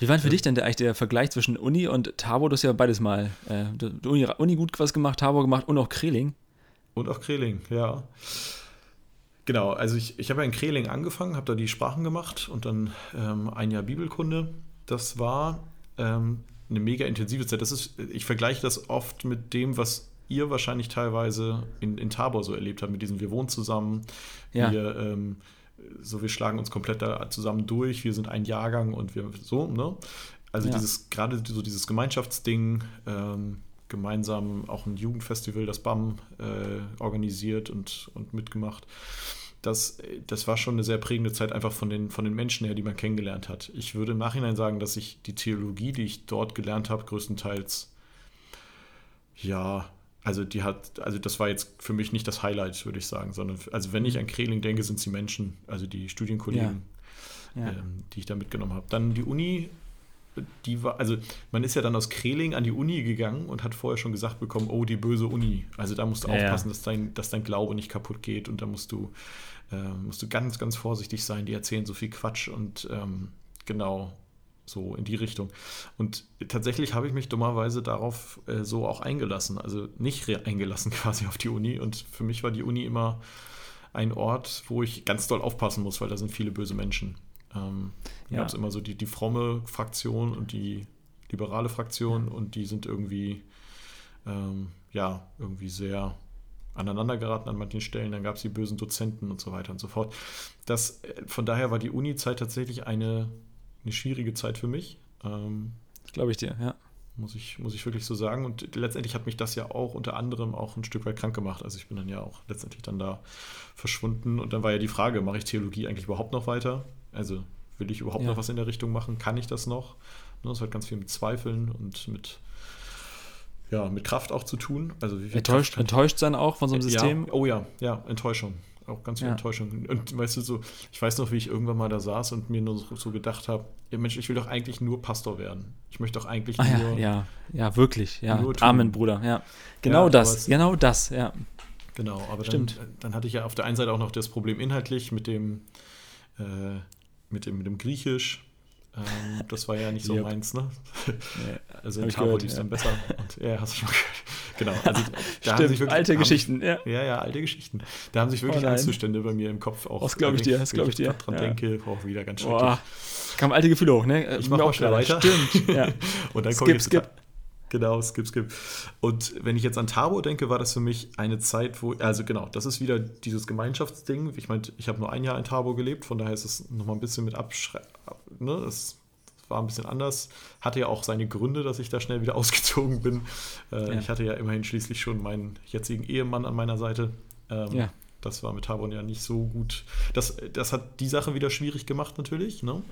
Wie war denn für dich denn der, eigentlich der Vergleich zwischen Uni und Tabor? Du hast ja beides mal. Äh, Uni, Uni gut was gemacht, Tabor gemacht und auch Kreling. Und auch Kreling, ja. Genau, also ich, ich habe ja in Kreling angefangen, habe da die Sprachen gemacht und dann ähm, ein Jahr Bibelkunde. Das war ähm, eine mega intensive Zeit. Das ist, ich vergleiche das oft mit dem, was ihr wahrscheinlich teilweise in, in Tabor so erlebt habt, mit diesem Wir wohnen zusammen, Ja. wir, ähm, so wir schlagen uns komplett da zusammen durch, wir sind ein Jahrgang und wir so, ne? Also Ja. dieses, gerade so dieses Gemeinschaftsding, ähm, gemeinsam auch ein Jugendfestival, das BAM, äh, organisiert und, und mitgemacht. Das, das war schon eine sehr prägende Zeit einfach von den, von den Menschen her, die man kennengelernt hat. Ich würde im Nachhinein sagen, dass ich die Theologie, die ich dort gelernt habe, größtenteils, ja, also die hat, also das war jetzt für mich nicht das Highlight, würde ich sagen, sondern also wenn ich an Kreling denke, sind es die Menschen, also die Studienkollegen, Ja. ähm, die ich da mitgenommen habe. Dann die Uni, die war, also man ist ja dann aus Kreling an die Uni gegangen und hat vorher schon gesagt bekommen, oh, die böse Uni. Also da musst du Ja, aufpassen, Dass, dein, dass dein Glaube nicht kaputt geht und da musst du, äh, musst du ganz, ganz vorsichtig sein. Die erzählen so viel Quatsch und ähm, genau so in die Richtung. Und tatsächlich habe ich mich dummerweise darauf äh, so auch eingelassen, also nicht eingelassen quasi auf die Uni. Und für mich war die Uni immer ein Ort, wo ich ganz doll aufpassen muss, weil da sind viele böse Menschen. Ähm, da Ja. gab es immer so die, die fromme Fraktion und die liberale Fraktion und die sind irgendwie, ähm, ja, irgendwie sehr aneinander geraten an manchen Stellen. Dann gab es die bösen Dozenten und so weiter und so fort. Das, äh, von daher war die Uni-Zeit tatsächlich eine, eine schwierige Zeit für mich. Ähm, Glaube ich dir, ja. muss ich, muss ich wirklich so sagen. Und letztendlich hat mich das ja auch unter anderem auch ein Stück weit krank gemacht. Also ich bin dann ja auch letztendlich dann da verschwunden. Und dann war ja die Frage, mache ich Theologie eigentlich überhaupt noch weiter? Also will ich überhaupt Ja. noch was in der Richtung machen? Kann ich das noch? Ne, Das hat ganz viel mit Zweifeln und mit, ja, mit Kraft auch zu tun. Also Enttäuscht, enttäuscht sein auch von so einem System. ja, oh ja, ja, Enttäuschung. Auch ganz viel Ja. Enttäuschung. Und weißt du, so, ich weiß noch, wie ich irgendwann mal da saß und mir nur so, so gedacht habe, ja Mensch, ich will doch eigentlich nur Pastor werden. Ich möchte doch eigentlich Ah, nur. ja, ja, wirklich, ja. Amen, Bruder, ja. Genau das, genau das, ja. Genau, aber Stimmt. Dann, dann hatte ich ja auf der einen Seite auch noch das Problem inhaltlich mit dem, äh, mit dem, mit dem Griechisch. Ähm, das war ja nicht so Yep. meins, ne? Also Hab in ich lief es ja. dann besser. Und, ja, hast du schon gehört. Genau. Also, da haben Stimmt, sich wirklich, alte haben Geschichten, ja. Ja, ja, alte Geschichten. Da haben sich wirklich Oh nein. Angstzustände bei mir im Kopf auch. Das glaub ich dir, das wenn glaub ich dir, grad dran ja. denke, auch wieder ganz. Boah, kamen alte Gefühle hoch, ne? Ich Mir mach auch schnell weiter. Stimmt, ja. Und dann Skip, kommt jetzt skip. Genau, skip, skip. Und wenn ich jetzt an Tabo denke, war das für mich eine Zeit, wo, also genau, das ist wieder dieses Gemeinschaftsding. Ich meine, ich habe nur ein Jahr in Tabo gelebt, von daher ist es nochmal ein bisschen mit Abschre... Ne, es war ein bisschen anders. Hatte ja auch seine Gründe, dass ich da schnell wieder ausgezogen bin. Äh, Ja. Ich hatte ja immerhin schließlich schon meinen jetzigen Ehemann an meiner Seite. Ähm, Ja. Das war mit Tabor ja nicht so gut. Das, das hat die Sache wieder schwierig gemacht, natürlich, ne,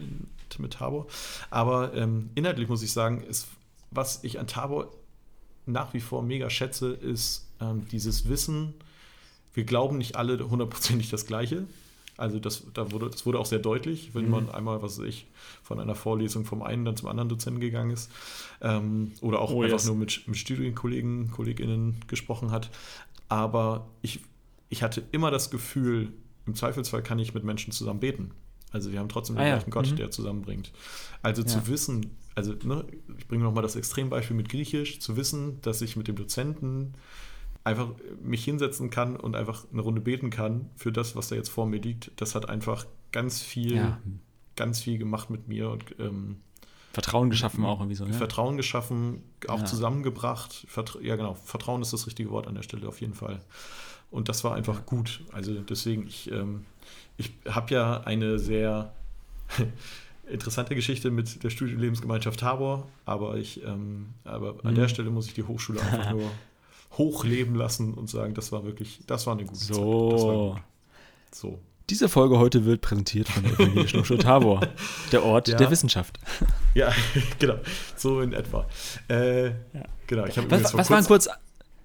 mit Tabor. Aber ähm, inhaltlich muss ich sagen, ist, was ich an Tabor nach wie vor mega schätze, ist ähm, dieses Wissen, wir glauben nicht alle hundertprozentig das Gleiche. Also das, da wurde, das wurde auch sehr deutlich, wenn Mhm. man einmal, was weiß ich, von einer Vorlesung vom einen dann zum anderen Dozenten gegangen ist. Ähm, oder auch Oh, einfach yes. nur mit, mit Studienkollegen, KollegInnen gesprochen hat. Aber ich, ich hatte immer das Gefühl, im Zweifelsfall kann ich mit Menschen zusammen beten. Also wir haben trotzdem den Ah ja, gleichen Gott, mhm. der zusammenbringt. Also Ja. zu wissen, also ne, ich bringe nochmal das Extrembeispiel mit Griechisch, zu wissen, dass ich mit dem Dozenten einfach mich hinsetzen kann und einfach eine Runde beten kann für das, was da jetzt vor mir liegt. Das hat einfach ganz viel, Ja. ganz viel gemacht mit mir und ähm, Vertrauen geschaffen auch irgendwie so. Ne? Vertrauen geschaffen, auch Ja. zusammengebracht. Vertra ja, genau. Vertrauen ist das richtige Wort an der Stelle auf jeden Fall. Und das war einfach gut. Also deswegen, ich, ähm, ich habe ja eine sehr interessante Geschichte mit der Studienlebensgemeinschaft Tabor, aber ich, ähm, aber an Mhm. der Stelle muss ich die Hochschule einfach nur hochleben lassen und sagen, das war wirklich, das war eine gute Zeit. So. gut. So. Diese Folge heute wird präsentiert von der Evangelischen Hochschule Tabor, der Ort Ja. der Wissenschaft. Ja, genau. So in etwa. Äh, Ja. Genau. Ich habe Was, was waren kurzem- kurz.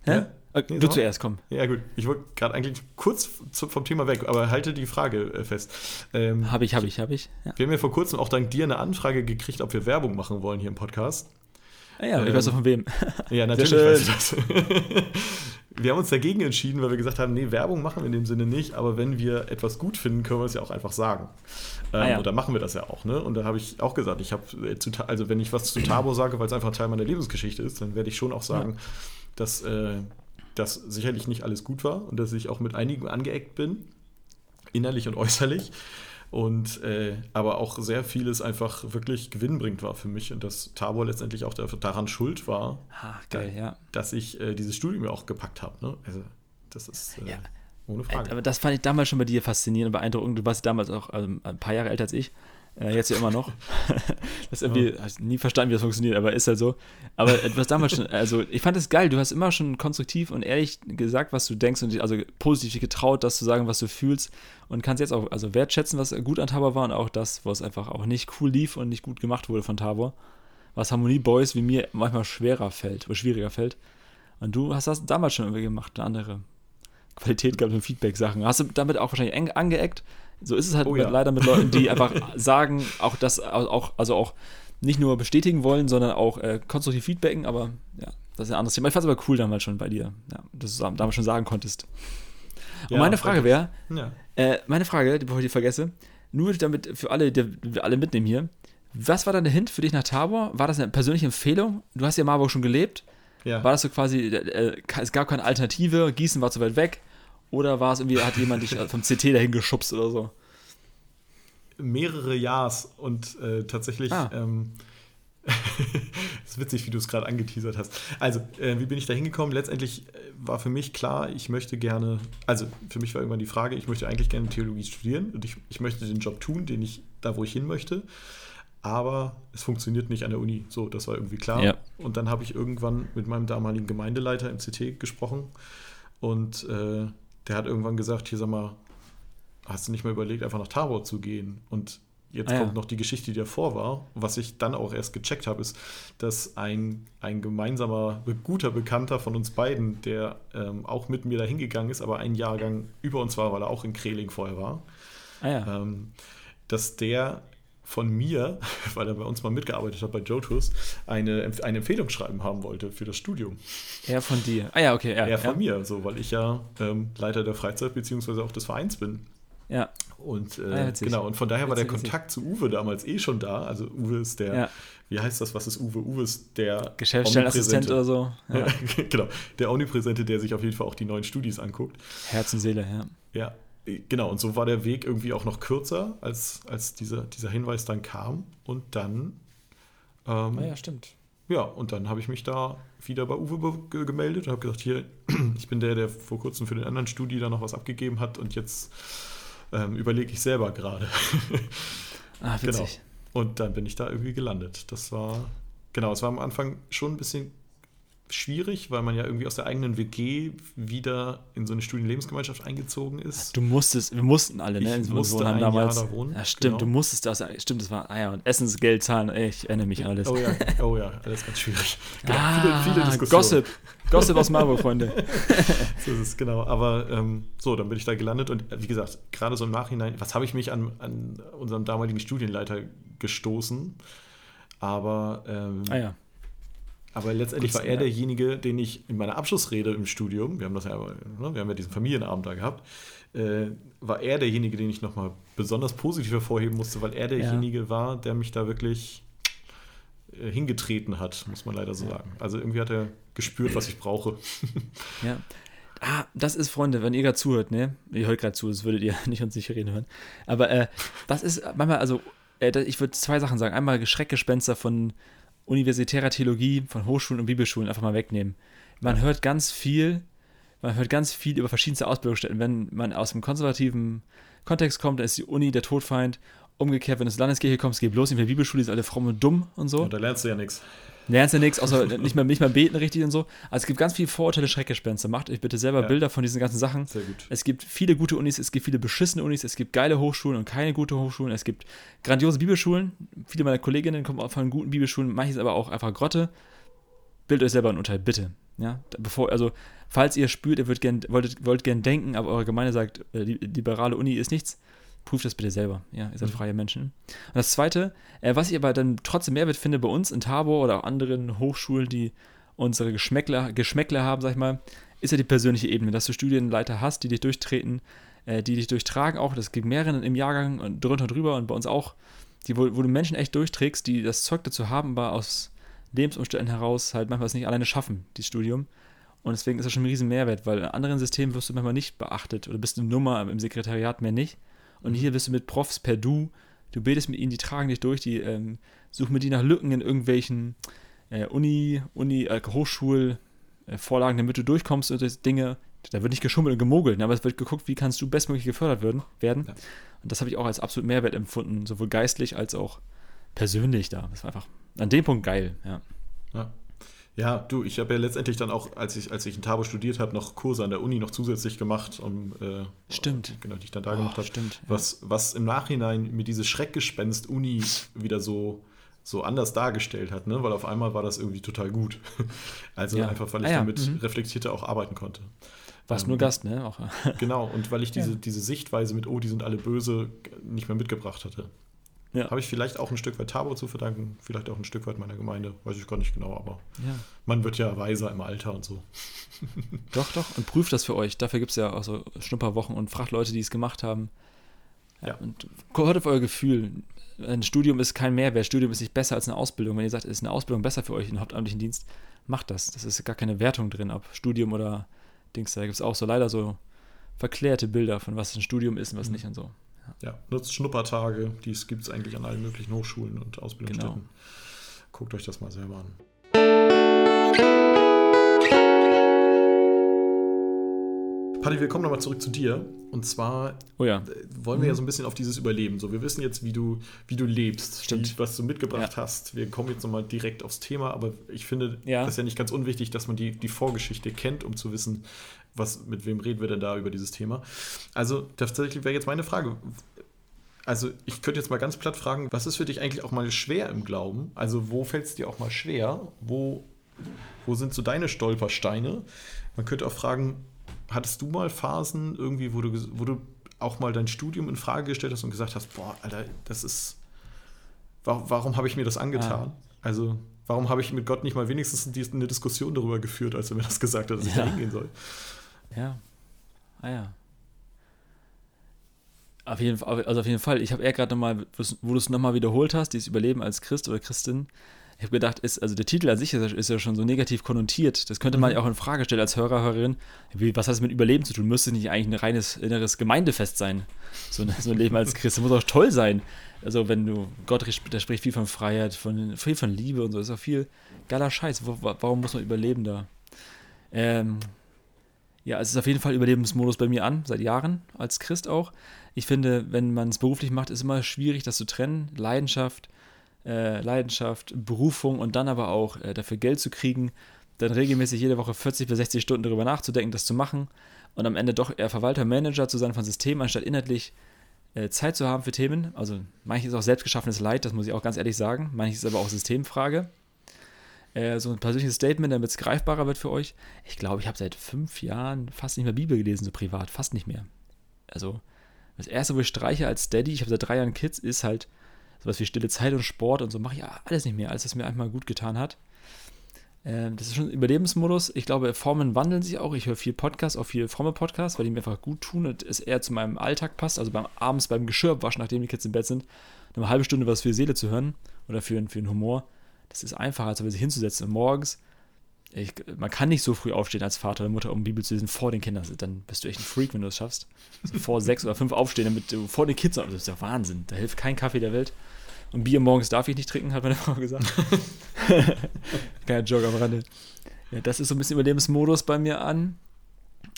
Hä? Ja? Äh, Nee, du mal. zuerst, komm. Ja, gut. Ich wollte gerade eigentlich kurz zu, vom Thema weg, aber halte die Frage äh, fest. Ähm, Habe ich, habe ich, habe ich. Ja, wir haben ja vor kurzem auch dank dir eine Anfrage gekriegt, ob wir Werbung machen wollen hier im Podcast. ah, ja ich Ähm, weiß auch von wem. Ja, natürlich weiß ich das. wir haben uns dagegen entschieden, weil wir gesagt haben, nee, Werbung machen wir in dem Sinne nicht, aber wenn wir etwas gut finden, können wir es ja auch einfach sagen. Ähm, Ah, ja. Und dann machen wir das ja auch, ne? Und da habe ich auch gesagt, ich habe, äh, also wenn ich was zu Tabo sage, weil es einfach Teil meiner Lebensgeschichte ist, dann werde ich schon auch sagen, dass äh, das sicherlich nicht alles gut war und dass ich auch mit einigen angeeckt bin, innerlich und äußerlich. Und äh, aber auch sehr vieles einfach wirklich gewinnbringend war für mich und dass Tabor letztendlich auch da- daran schuld war, Ah, geil, ja. dass ich äh, dieses Studium ja auch gepackt habe. Ne? Also das ist äh, Ja. ohne Frage. Aber das fand ich damals schon bei dir faszinierend und beeindruckend. Du warst damals auch ähm, ein paar Jahre älter als ich. Äh, jetzt ja immer noch. das ist irgendwie, Ja. hast nie verstanden, wie das funktioniert, aber ist halt so. Aber du hast damals schon, also ich fand es geil, du hast immer schon konstruktiv und ehrlich gesagt, was du denkst und dich also positiv getraut, das zu sagen, was du fühlst und kannst jetzt auch also wertschätzen, was gut an Tabor war und auch das, was einfach auch nicht cool lief und nicht gut gemacht wurde von Tabor. Was Harmonie Boys wie mir manchmal schwerer fällt oder schwieriger fällt. Und du hast das damals schon irgendwie gemacht, eine andere Qualität gehabt und Feedback-Sachen. Hast du damit auch wahrscheinlich eng angeeckt? So ist es halt Oh mit, ja. leider mit Leuten, die einfach sagen, auch das, auch, also auch nicht nur bestätigen wollen, sondern auch äh, konstruktiv feedbacken, aber ja, das ist ein anderes Thema. Ich fand es aber cool damals schon bei dir, ja, dass du damals schon sagen konntest. Und Ja, meine Frage wäre, äh, meine Frage, bevor ich die vergesse, nur damit für alle, die wir alle mitnehmen hier, was war dann der Hint für dich nach Tabor? War das eine persönliche Empfehlung? Du hast ja in Marburg schon gelebt. War das so quasi, äh, es gab keine Alternative, Gießen war zu weit weg? Oder war es irgendwie, hat jemand dich vom CT dahin geschubst oder so? mehrere Ja's und äh, tatsächlich Ah. ähm, ist witzig, wie du es gerade angeteasert hast. Also, äh, wie bin ich da hingekommen? Letztendlich äh, war für mich klar, ich möchte gerne, also für mich war irgendwann die Frage, ich möchte eigentlich gerne Theologie studieren und ich, ich möchte den Job tun, den ich da, wo ich hin möchte. Aber es funktioniert nicht an der Uni. So, das war irgendwie klar. Ja. Und dann habe ich irgendwann mit meinem damaligen Gemeindeleiter im CT gesprochen und äh, der hat irgendwann gesagt, hier sag mal, hast du nicht mal überlegt, einfach nach Tabor zu gehen? Und jetzt Ah, ja. kommt noch die Geschichte, die davor war. Was ich dann auch erst gecheckt habe, ist, dass ein, ein gemeinsamer, guter Bekannter von uns beiden, der ähm, auch mit mir da hingegangen ist, aber einen Jahrgang über uns war, weil er auch in Kreling vorher war, Ah ja. ähm, dass der von mir, weil er bei uns mal mitgearbeitet hat bei Jotus, eine, Empf- ein Empfehlungsschreiben haben wollte für das Studium. Er von dir. Ah ja, okay. Ja, Er von ja. mir, so, weil ich ja ähm, Leiter der Freizeit beziehungsweise auch des Vereins bin. Ja, Und äh, Ah, ja, witzig. genau, und von daher war der Witzig, witzig. Kontakt zu Uwe damals eh schon da. Also Uwe ist der, Ja. wie heißt das, was ist Uwe? Uwe ist der Geschäftsstellenassistent oder so. Ja. Genau, der Omnipräsente, der sich auf jeden Fall auch die neuen Studis anguckt. Herz und Seele, ja. Ja, genau, und so war der Weg irgendwie auch noch kürzer, als, als dieser, dieser Hinweis dann kam. Und dann, ähm, Ah ja, stimmt. ja, und dann habe ich mich da wieder bei Uwe ge- gemeldet und habe gesagt, hier, ich bin der, der vor kurzem für den anderen Studi da noch was abgegeben hat und jetzt ähm, überlege ich selber gerade. Ah, Genau. witzig. Und dann bin ich da irgendwie gelandet. Das war, genau, es war am Anfang schon ein bisschen schwierig, weil man ja irgendwie aus der eigenen WG wieder in so eine Studienlebensgemeinschaft eingezogen ist. Du musstest, wir mussten alle, ne? Ich musste ein Jahr da wohnen, Ja, stimmt, genau. du musstest das, stimmt, das war, ah ja, und Essensgeld zahlen, ich erinnere mich an alles. Oh ja, oh ja, alles ganz schwierig. Genau, ah, Gossip, Gossip aus Marburg, Freunde. So ist es, genau. Aber ähm, so, dann bin ich da gelandet und wie gesagt, gerade so im Nachhinein, was habe ich mich an, an unserem damaligen Studienleiter gestoßen? Aber, ähm, Ah ja, aber letztendlich war er ja. derjenige, den ich in meiner Abschlussrede im Studium, wir haben das ja, ne, wir haben ja diesen Familienabend da gehabt, äh, war er derjenige, den ich nochmal besonders positiv hervorheben musste, weil er derjenige war, der mich da wirklich äh, hingetreten hat, muss man leider so Ja. sagen. Also irgendwie hat er gespürt, was ich brauche. ja. Ah, das ist, Freunde, wenn ihr gerade zuhört, ne? Ihr hört gerade zu, das würdet ihr nicht uns nicht reden hören. Aber äh, das ist manchmal, also, äh, ich würde zwei Sachen sagen. Einmal Schreckgespenster von universitärer Theologie, von Hochschulen und Bibelschulen einfach mal wegnehmen. Man hört ganz viel, man hört ganz viel über verschiedenste Ausbildungsstätten. Wenn man aus dem konservativen Kontext kommt, dann ist die Uni der Todfeind. Umgekehrt, wenn du zur Landeskirche kommst, geh bloß nicht mehr Bibelschule, die sind alle fromm und dumm und so. Ja, da lernst du ja nichts. Lernst ja nichts, außer nicht mehr, nicht mehr beten richtig und so. Also es gibt ganz viele Vorurteile, Schreckgespenster. Macht euch bitte selber Ja. Bilder von diesen ganzen Sachen. Sehr gut. Es gibt viele gute Unis, es gibt viele beschissene Unis, es gibt geile Hochschulen und keine gute Hochschulen. Es gibt grandiose Bibelschulen. Viele meiner Kolleginnen kommen auch von guten Bibelschulen, manches aber auch einfach Grotte. Bildet euch selber ein Urteil, bitte. Ja, bevor, also, falls ihr spürt, ihr wollt gern, wolltet, wollt gern denken, aber eure Gemeinde sagt, äh, die liberale Uni ist nichts, prüft das bitte selber. Ja, ihr seid Mhm. freie Menschen. Und das Zweite, äh, was ich aber dann trotzdem Mehrwert finde bei uns in Tabor oder auch anderen Hochschulen, die unsere Geschmäckler, Geschmäckler haben, sag ich mal, ist ja die persönliche Ebene, dass du Studienleiter hast, die dich durchtreten, äh, die dich durchtragen auch. Das gibt mehreren im Jahrgang und drunter und drüber und bei uns auch, die, wo, wo du Menschen echt durchträgst, die das Zeug dazu haben, aber aus Lebensumständen heraus halt manchmal es nicht alleine schaffen, dieses Studium. Und deswegen ist das schon ein riesen Mehrwert, weil in anderen Systemen wirst du manchmal nicht beachtet oder bist eine Nummer im Sekretariat mehr nicht. Und hier bist du mit Profs per Du, du betest mit ihnen, die tragen dich durch, die ähm, suchen mit dir nach Lücken in irgendwelchen äh, Uni, Uni, äh, Hochschul, äh, damit du durchkommst und das Dinge. Da wird nicht geschummelt und gemogelt, ne, aber es wird geguckt, wie kannst du bestmöglich gefördert werden. werden. Ja. Und das habe ich auch als absolut Mehrwert empfunden, sowohl geistlich als auch persönlich da. Das war einfach an dem Punkt geil, ja. Ja. Ja, du, ich habe ja letztendlich dann auch, als ich, als ich in Tabo studiert habe, noch Kurse an der Uni noch zusätzlich gemacht, um äh, Stimmt. genau, die ich dann da Oh, gemacht habe. stimmt, ja. Was, was im Nachhinein mir dieses Schreckgespenst Uni wieder so, so anders dargestellt hat, ne? Weil auf einmal war das irgendwie total gut. Also Ja. einfach, weil Ah ich ja, damit mhm. reflektierter auch arbeiten konnte. Warst Ähm, nur Gast, ne? Auch, Genau, und weil ich diese, diese Sichtweise mit, oh, die sind alle böse, nicht mehr mitgebracht hatte. Ja. Habe ich vielleicht auch ein Stück weit Tabo zu verdanken, vielleicht auch ein Stück weit meiner Gemeinde, weiß ich gar nicht genau, aber ja. man wird ja weiser im Alter und so. Doch, doch. Und prüft das für euch. Dafür gibt es ja auch so Schnupperwochen und fragt Leute, die es gemacht haben. Ja. Und hört auf euer Gefühl. Ein Studium ist kein Mehrwert. Studium ist nicht besser als eine Ausbildung. Wenn ihr sagt, es ist eine Ausbildung besser für euch, einen hauptamtlichen Dienst, macht das. Das ist gar keine Wertung drin, ob Studium oder Dings. Da gibt es auch so leider so verklärte Bilder von was ein Studium ist und was Mhm. nicht und so. Ja, nutzt Schnuppertage, die gibt es eigentlich an allen möglichen Hochschulen und Ausbildungsstätten. Genau. Guckt euch das mal selber an. Patti, wir kommen nochmal zurück zu dir. Und zwar Oh ja. äh, wollen wir ja so ein bisschen auf dieses Überleben. So, wir wissen jetzt, wie du, wie du lebst, Stimmt. Wie, was du mitgebracht hast. Wir kommen jetzt nochmal direkt aufs Thema, aber ich finde, Ja. das ist ja nicht ganz unwichtig, dass man die, die Vorgeschichte kennt, um zu wissen, was, mit wem reden wir denn da über dieses Thema. Also, tatsächlich wäre jetzt meine Frage. Also, ich könnte jetzt mal ganz platt fragen, was ist für dich eigentlich auch mal schwer im Glauben? Also, wo fällt es dir auch mal schwer? Wo, wo sind so deine Stolpersteine? Man könnte auch fragen, hattest du mal Phasen irgendwie, wo du, wo du auch mal dein Studium in Frage gestellt hast und gesagt hast, boah, Alter, das ist, warum, warum habe ich mir das angetan? Also, warum habe ich mit Gott nicht mal wenigstens eine Diskussion darüber geführt, als er mir das gesagt hat, dass ich Ja. da hingehen soll? Ja. Ah ja. Auf jeden Fall, also auf jeden Fall. Ich habe eher gerade nochmal, wo du es nochmal wiederholt hast, dieses Überleben als Christ oder Christin. Ich habe gedacht, ist, also der Titel an sich ist, ja- ist ja schon so negativ konnotiert. Das könnte man ja auch in Frage stellen als Hörer, Hörerin. Wie, was hat es mit Überleben zu tun? Müsste nicht eigentlich ein reines inneres Gemeindefest sein? So ein, so ein Leben als Christ. Das muss auch toll sein. Also, wenn du, Gott der spricht viel von Freiheit, von, viel von Liebe und so. Das ist auch viel geiler Scheiß. Wo, wa- warum muss man überleben da? Ähm, ja, es ist auf jeden Fall Überlebensmodus bei mir an, seit Jahren, als Christ auch. Ich finde, wenn man es beruflich macht, ist immer schwierig, das zu trennen. Leidenschaft, äh, Leidenschaft, Berufung und dann aber auch äh, dafür Geld zu kriegen, dann regelmäßig jede Woche 40 bis 60 Stunden darüber nachzudenken, das zu machen und am Ende doch eher Verwalter, Manager zu sein von Systemen, anstatt inhaltlich äh, Zeit zu haben für Themen. Also manches ist auch selbstgeschaffenes Leid, das muss ich auch ganz ehrlich sagen. Manches ist aber auch Systemfrage. Äh, so ein persönliches Statement, damit es greifbarer wird für euch. Ich glaube, ich habe seit fünf Jahren fast nicht mehr Bibel gelesen, so privat, fast nicht mehr. Also das erste, wo ich streiche als Daddy, ich habe seit drei Jahren Kids, ist halt sowas wie stille Zeit und Sport und so mache ich alles nicht mehr, als es mir einmal gut getan hat. Ähm, das ist schon Überlebensmodus. Ich glaube, Formen wandeln sich auch. Ich höre viel Podcasts, auch viel fromme Podcasts, weil die mir einfach gut tun und es eher zu meinem Alltag passt. Also beim abends beim Geschirrwaschen, nachdem die Kids im Bett sind, eine halbe Stunde was für die Seele zu hören oder für, für den Humor. Das ist einfacher, als sich hinzusetzen und morgens ich, man kann nicht so früh aufstehen als Vater oder Mutter, um Bibel zu lesen vor den Kindern. Dann bist du echt ein Freak, wenn du das schaffst. Also vor sechs oder fünf aufstehen, damit du vor den Kids, das ist ja Wahnsinn. Da hilft kein Kaffee der Welt. Und Bier morgens darf ich nicht trinken, hat meine Frau gesagt. Kein Joke am Rande. Ja, das ist so ein bisschen Überlebensmodus bei mir an.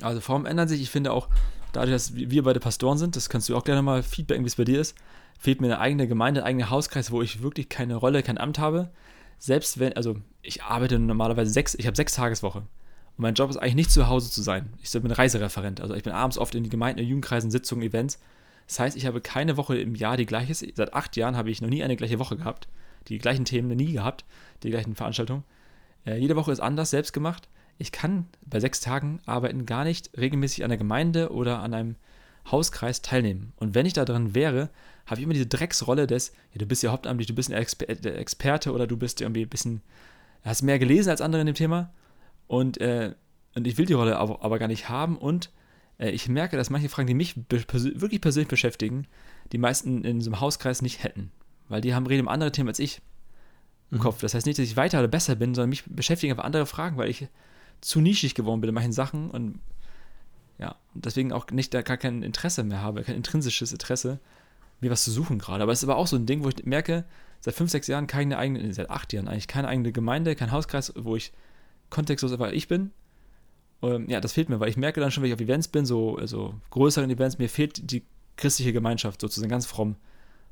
Also Formen ändern sich. Ich finde auch, dadurch, dass wir beide Pastoren sind, das kannst du auch gerne mal feedbacken, wie es bei dir ist, fehlt mir eine eigene Gemeinde, ein eigener Hauskreis, wo ich wirklich keine Rolle, kein Amt habe. Selbst wenn, also ich arbeite normalerweise sechs, ich habe sechs Tageswoche. Und mein Job ist eigentlich nicht zu Hause zu sein. Ich bin Reisereferent. Also ich bin abends oft in die Gemeinden, Jugendkreisen, Sitzungen, Events. Das heißt, ich habe keine Woche im Jahr die gleiche. Seit acht Jahren habe ich noch nie eine gleiche Woche gehabt. Die gleichen Themen nie gehabt, die gleichen Veranstaltungen. Äh, jede Woche ist anders, selbst gemacht. Ich kann bei sechs Tagen arbeiten gar nicht regelmäßig an der Gemeinde oder an einem Hauskreis teilnehmen. Und wenn ich da drin wäre, habe ich immer diese Drecksrolle des, ja, du bist ja hauptamtlich, du bist ein Exper Experte oder du bist irgendwie ein bisschen, hast mehr gelesen als andere in dem Thema. Und, äh, und ich will die Rolle aber, aber gar nicht haben. Und äh, ich merke, dass manche Fragen, die mich pers wirklich persönlich beschäftigen, die meisten in so einem Hauskreis nicht hätten. Weil die haben reden um andere Themen als ich im mhm. Kopf. Das heißt nicht, dass ich weiter oder besser bin, sondern mich beschäftigen einfach andere Fragen, weil ich zu nischig geworden bin in manchen Sachen und ja, deswegen auch nicht da gar kein Interesse mehr habe, kein intrinsisches Interesse, mir was zu suchen gerade. Aber es ist aber auch so ein Ding, wo ich merke, seit fünf, sechs Jahren keine eigene, seit acht Jahren eigentlich keine eigene Gemeinde, kein Hauskreis, wo ich kontextlos einfach ich bin. Und, ja, das fehlt mir, weil ich merke dann schon, wenn ich auf Events bin, so also größeren Events, mir fehlt die christliche Gemeinschaft sozusagen ganz fromm.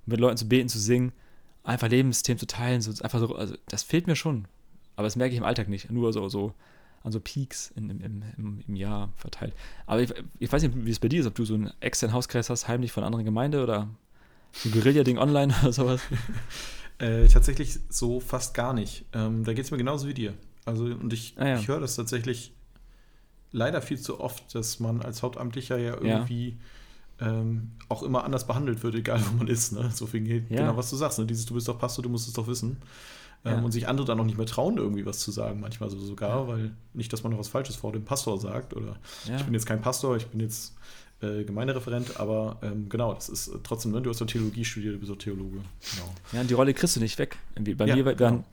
Mit Leuten zu beten, zu singen, einfach Lebensthemen zu teilen, so einfach so, also das fehlt mir schon. Aber das merke ich im Alltag nicht, nur so, so an so Peaks in, im, im, im, Jahr verteilt. Aber ich, ich, weiß nicht, wie es bei dir ist, ob du so einen externen Hauskreis hast, heimlich von einer anderen Gemeinde oder so Guerilla-Ding online oder sowas. Äh, tatsächlich so fast gar nicht. Ähm, da geht es mir genauso wie dir. Also, und ich, ah, ja. ich höre das tatsächlich leider viel zu oft, dass man als Hauptamtlicher ja irgendwie ja. Ähm, auch immer anders behandelt wird, egal wo man ist. Ne? So viel geht, ja. genau was du sagst. Ne? Dieses, du bist doch Pastor, du musst es doch wissen. Ähm, und sich andere dann noch nicht mehr trauen, irgendwie was zu sagen, manchmal so sogar, weil nicht, dass man noch was Falsches vor dem Pastor sagt oder ich bin jetzt kein Pastor, ich bin jetzt äh, Gemeindereferent, aber ähm, genau, das ist äh, trotzdem, ne, du hast doch Theologie studiert, du bist doch Theologe. Genau. Ja, und die Rolle kriegst du nicht weg. Bei ja, mir, wir, genau. waren,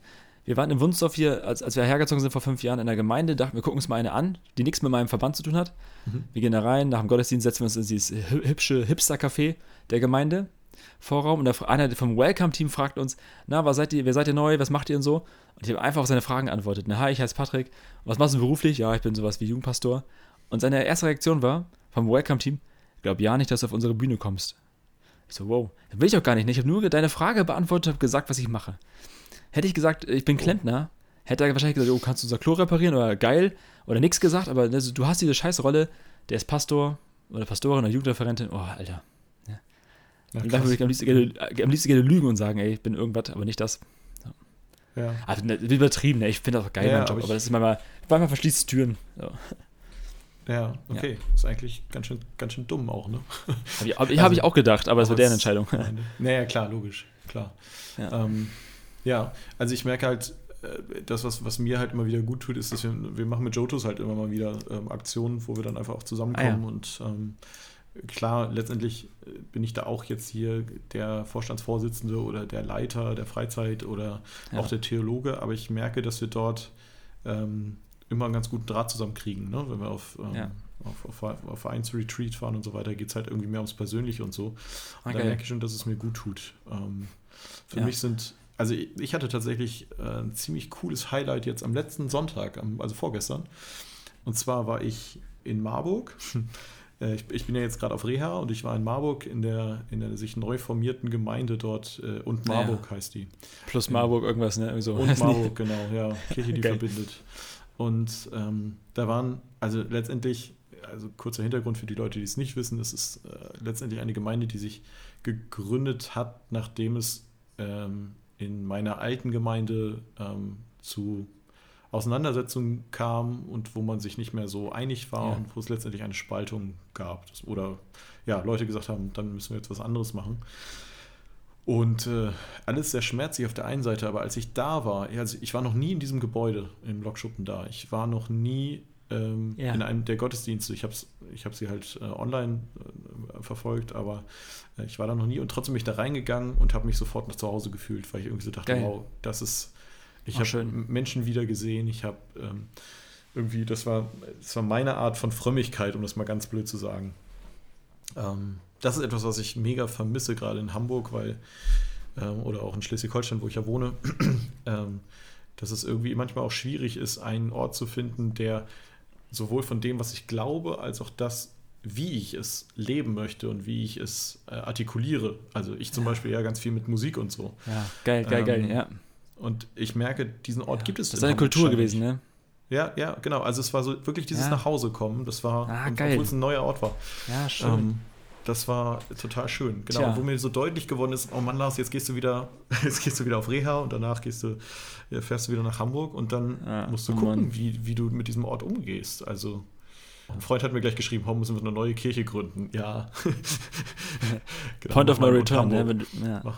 wir waren in Wunsdorf hier, als, als wir hergezogen sind vor fünf Jahren in der Gemeinde, dachten wir, gucken uns mal eine an, die nichts mit meinem Verband zu tun hat. Mhm. Wir gehen da rein, nach dem Gottesdienst setzen wir uns in dieses hübsche Hipster-Café der Gemeinde. Vorraum und der, einer vom Welcome-Team fragt uns, na, was seid ihr, wer seid ihr neu, was macht ihr und so? Und ich habe einfach auf seine Fragen geantwortet. Na, hi, ich heiße Patrick. Was machst du beruflich? Ja, ich bin sowas wie Jugendpastor. Und seine erste Reaktion war vom Welcome-Team, glaub ja nicht, dass du auf unsere Bühne kommst. Ich so, wow, das will ich auch gar nicht. Ne? Ich habe nur deine Frage beantwortet, habe gesagt, was ich mache. Hätte ich gesagt, ich bin Klempner, hätte er wahrscheinlich gesagt, oh, kannst du unser Klo reparieren oder geil oder nichts gesagt, aber also, du hast diese scheiß Rolle, der ist Pastor oder Pastorin oder Jugendreferentin, oh, Alter. Ja. Ja, und würde ich am liebsten, gerne, am liebsten gerne lügen und sagen, ey, ich bin irgendwas, aber nicht das. Ja. Also, ne, übertrieben, ne? ich finde das auch geil, ja, mein Job, aber, aber das ist manchmal, manchmal verschließt Türen. So. Ja, okay. Ja. Ist eigentlich ganz schön, ganz schön dumm auch, ne? Habe ich, hab also, ich auch gedacht, aber es war deren Entscheidung. Naja, klar, logisch, klar. Ja, ähm, ja also ich merke halt, äh, das, was, was mir halt immer wieder gut tut, ist, dass wir, wir machen mit Jotos halt immer mal wieder ähm, Aktionen, wo wir dann einfach auch zusammenkommen ah, ja. und ähm, klar, letztendlich äh, bin ich da auch jetzt hier der Vorstandsvorsitzende oder der Leiter der Freizeit oder ja. auch der Theologe, aber ich merke, dass wir dort ähm, immer einen ganz guten Draht zusammenkriegen. Ne? Wenn wir auf, ähm, ja. auf, auf, auf Vereinsretreat fahren und so weiter, geht es halt irgendwie mehr ums Persönliche und so. Okay. da merke ich schon, dass es mir gut tut. Ähm, für ja. mich sind, also ich, hatte tatsächlich äh, ein ziemlich cooles Highlight jetzt am letzten Sonntag, also vorgestern. Und zwar war ich in Marburg. Äh, ich, ich, bin ja jetzt gerade auf Reha und ich war in Marburg in der, in der sich neu formierten Gemeinde dort äh, und Marburg ja. heißt die. Plus Marburg irgendwas, ne? So. Und Marburg, genau, ja. Kirche, die okay. verbindet. Und ähm, da waren, also letztendlich, also kurzer Hintergrund für die Leute, die es nicht wissen, es ist äh, letztendlich eine Gemeinde, die sich gegründet hat, nachdem es ähm, in meiner alten Gemeinde ähm, zu Auseinandersetzungen kam und wo man sich nicht mehr so einig war ja. und wo es letztendlich eine Spaltung gab. Das, oder ja, Leute gesagt haben, dann müssen wir jetzt was anderes machen. Und äh, alles sehr schmerzlich auf der einen Seite, aber als ich da war, also ich war noch nie in diesem Gebäude im Lokschuppen da. Ich war noch nie ähm, ja. in einem der Gottesdienste. Ich habe ich hab sie halt äh, online äh, verfolgt, aber äh, ich war da noch nie und trotzdem bin ich da reingegangen und habe mich sofort noch zu Hause gefühlt, weil ich irgendwie so dachte, Geil. wow, das ist Ich habe. Menschen wieder gesehen. Ich habe ähm, irgendwie, das war, das war meine Art von Frömmigkeit, um das mal ganz blöd zu sagen. Ähm, das ist etwas, was ich mega vermisse, gerade in Hamburg, weil, ähm, oder auch in Schleswig-Holstein, wo ich ja wohne, ähm, dass es irgendwie manchmal auch schwierig ist, einen Ort zu finden, der sowohl von dem, was ich glaube, als auch das, wie ich es leben möchte und wie ich es äh, artikuliere. Also ich zum Beispiel ja ganz viel mit Musik und so. Ja, geil, geil, geil, Ähm, ja. Und ich merke, diesen Ort gibt es Das ist in eine Hamburg Kultur gewesen, ne? Ja, ja, genau. Also es war so wirklich dieses Ja. Nachhausekommen. Das war, Ah, geil. obwohl es ein neuer Ort war. Ja, schön. Ähm, das war total schön. Genau. Tja. Und wo mir so deutlich geworden ist, oh Mann, Lars, jetzt gehst du wieder, jetzt gehst du wieder auf Reha und danach gehst du, ja, fährst du wieder nach Hamburg und dann Ja, musst du oh gucken, Mann. wie, wie du mit diesem Ort umgehst. Also ein Freund hat mir gleich geschrieben, oh, müssen wir eine neue Kirche gründen. Ja. Genau, Point of no return, ne? Hamburg. Wenn du, ja.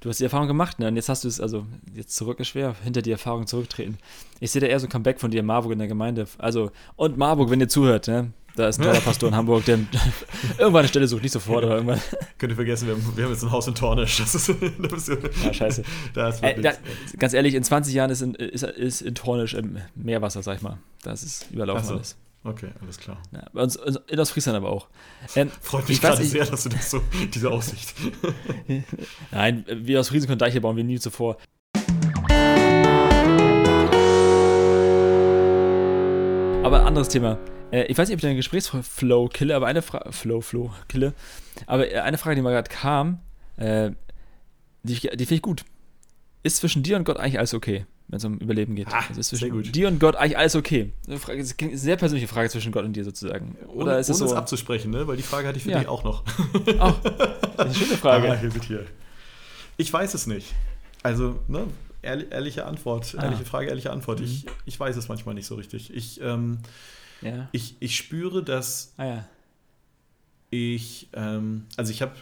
Du hast die Erfahrung gemacht, ne? Und jetzt hast du es, also jetzt zurück ist schwer, hinter die Erfahrung zurücktreten. Ich sehe da eher so ein Comeback von dir in Marburg in der Gemeinde. Also, und Marburg, wenn ihr zuhört, ne? Da ist ein toller Pastor in Hamburg, der irgendwann eine Stelle sucht, nicht sofort, aber irgendwann. Könnt ihr vergessen, wir haben, wir haben jetzt ein Haus in Tornisch. Das ist, das ist Ja, scheiße. Da ist Äh, da, ganz ehrlich, in 20 Jahren ist in, ist, ist in Tornisch im Meerwasser, sag ich mal. Das ist überlaufen so. alles. okay, alles klar. Ja, bei uns in Ostfriesland aber auch. Ähm, Freut mich gerade sehr, dass du das so, diese Aussicht. Nein, wir aus Friesen können Deiche bauen wie nie zuvor. Aber anderes Thema. Äh, ich weiß nicht, ob ich deinen Gesprächsflow kille, aber eine Frage. Flow, Flow, kille. Aber äh, eine Frage, die mir gerade kam, äh, die, ich- die finde ich gut. Ist zwischen dir und Gott eigentlich alles okay, wenn es um Überleben geht? Ah, also ist zwischen dir und Gott eigentlich alles okay? Eine Frage, eine sehr persönliche Frage zwischen Gott und dir sozusagen. Oder ohne, ist es ohne so? es abzusprechen, ne? weil die Frage hatte ich für Ja. dich auch noch. Ach, das ist eine schöne Frage. Ah, hier sind hier. Ich weiß es nicht. Also, ne, ehrlich, ehrliche Antwort, Ah. ehrliche Frage, ehrliche Antwort. Ich, Mhm. ich weiß es manchmal nicht so richtig. Ich, ähm, Ja. ich, ich spüre, dass Ah ja. ich, ähm, also ich habe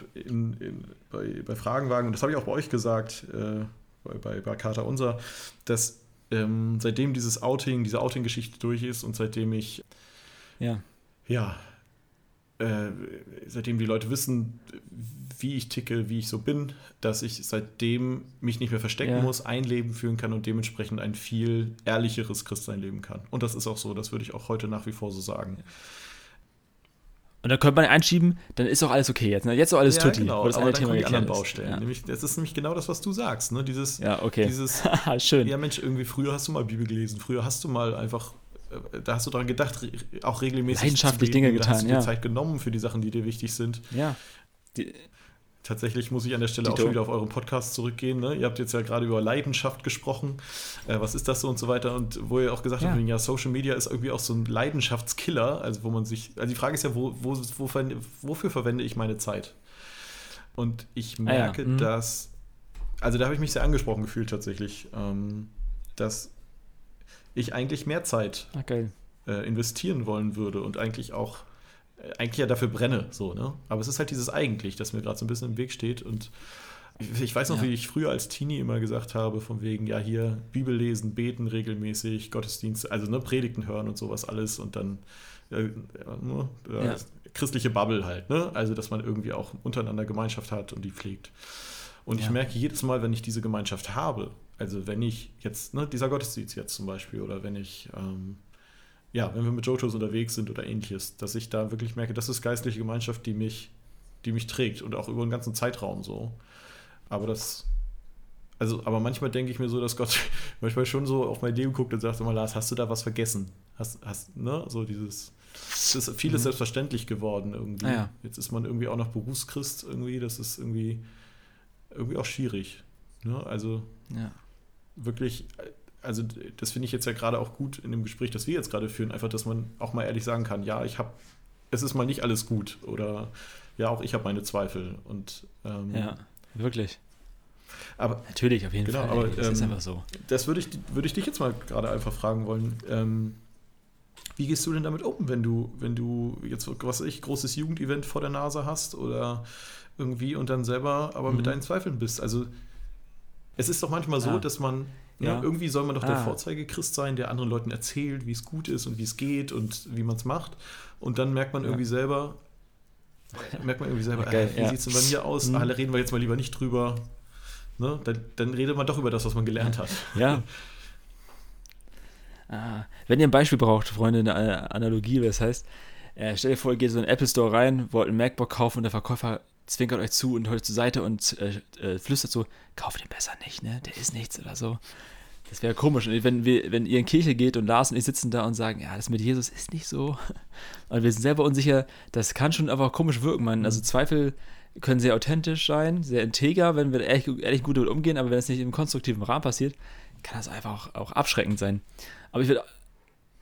bei, bei Fragenwagen, und das habe ich auch bei euch gesagt, äh, bei, bei, bei Kater Unser, dass ähm, seitdem dieses Outing, diese Outing-Geschichte durch ist und seitdem ich Ja. ja, äh, seitdem die Leute wissen, wie ich ticke, wie ich so bin, dass ich seitdem mich nicht mehr verstecken Ja. muss, ein Leben führen kann und dementsprechend ein viel ehrlicheres Christsein leben kann. Und das ist auch so, das würde ich auch heute nach wie vor so sagen. Und dann könnte man einschieben, dann ist auch alles okay jetzt. Ne? Jetzt ist auch alles ja, tutti. genau, das aber dann Thema kommen die anderen. Baustellen. Ja. Nämlich, das ist nämlich genau das, was du sagst. Ne? Dieses, ja, okay. dieses Schön. ja Mensch, irgendwie früher hast du mal Bibel gelesen, früher hast du mal einfach, da hast du daran gedacht, auch regelmäßig Leidenschaftlich Dinge da hast du getan, dir ja. Zeit genommen für die Sachen, die dir wichtig sind. Ja. Die, Tatsächlich muss ich an der Stelle auch schon wieder auf euren Podcast zurückgehen. Ne? Ihr habt jetzt ja gerade über Leidenschaft gesprochen. Äh, was ist das so und so weiter? Und wo ihr auch gesagt Ja. habt, ja, Social Media ist irgendwie auch so ein Leidenschaftskiller. Also wo man sich, also die Frage ist ja, wo, wo, wo, wofür verwende ich meine Zeit? Und ich Ah ja, merke, mhm. dass, also da habe ich mich sehr angesprochen gefühlt tatsächlich, ähm, dass ich eigentlich mehr Zeit ach, geil. äh, investieren wollen würde und eigentlich auch äh, eigentlich ja dafür brenne, so, ne? Aber es ist halt dieses eigentlich, das mir gerade so ein bisschen im Weg steht und ich, ich weiß noch, Ja. wie ich früher als Teenie immer gesagt habe, von wegen, ja, hier Bibel lesen, beten regelmäßig, Gottesdienste, also ne, Predigten hören und sowas alles und dann äh, ne, äh, Ja. christliche Bubble halt, ne? Also, dass man irgendwie auch untereinander Gemeinschaft hat und die pflegt. Und ich Ja. merke jedes Mal, wenn ich diese Gemeinschaft habe, also wenn ich jetzt, ne, dieser Gottesdienst jetzt zum Beispiel, oder wenn ich, ähm, ja, wenn wir mit Jotos unterwegs sind oder ähnliches, dass ich da wirklich merke, das ist geistliche Gemeinschaft, die mich, die mich trägt und auch über einen ganzen Zeitraum so. Aber das, also, aber manchmal denke ich mir so, dass Gott manchmal schon so auf mein Leben guckt und sagt immer, Lars, hast du da was vergessen? Hast, hast, ne, so dieses, es ist vieles Mhm. selbstverständlich geworden irgendwie. Ah ja. Jetzt ist man irgendwie auch noch Berufschrist irgendwie, das ist irgendwie, irgendwie auch schwierig. Ne? Also, Ja. Wirklich, also das finde ich jetzt ja gerade auch gut in dem Gespräch, das wir jetzt gerade führen, einfach, dass man auch mal ehrlich sagen kann, ja, ich habe, es ist mal nicht alles gut oder ja, auch ich habe meine Zweifel und ähm, ja, wirklich. aber Natürlich, auf jeden Genau, Fall. aber, das ist ähm, einfach so. das würde ich, würde ich dich jetzt mal gerade einfach fragen wollen. Ähm, wie gehst du denn damit um, wenn du, wenn du jetzt, was weiß ich, großes Jugendevent vor der Nase hast oder irgendwie und dann selber aber Mhm. mit deinen Zweifeln bist? Also es ist doch manchmal so, Ah. dass man, Ja. ja. irgendwie soll man doch der Ah. Vorzeigechrist sein, der anderen Leuten erzählt, wie es gut ist und wie es geht und wie man es macht. Und dann merkt man Ja. irgendwie selber, merkt man irgendwie selber, Geil, äh, wie ja. sieht es denn bei mir aus? Mhm. Ah, da reden wir jetzt mal lieber nicht drüber. Ne? Dann, dann redet man doch über das, was man gelernt hat. Ja. Ah, wenn ihr ein Beispiel braucht, Freunde, eine Analogie, das heißt, äh, stell dir vor, ihr geht so in den Apple Store rein, wollt einen MacBook kaufen und der Verkäufer zwinkert euch zu und holt zur Seite und äh, äh, flüstert so, kauft den besser nicht, ne? Der ist nichts oder so. Das wäre komisch. Und wenn, wir, wenn ihr in Kirche geht und Lars und ich sitzen da und sagen, ja, das mit Jesus ist nicht so. Und wir sind selber unsicher, das kann schon auch komisch wirken. Man. Also Zweifel können sehr authentisch sein, sehr integer, wenn wir ehrlich, ehrlich gut damit umgehen, aber wenn es nicht im konstruktiven Rahmen passiert, kann das einfach auch, auch abschreckend sein. Aber ich würde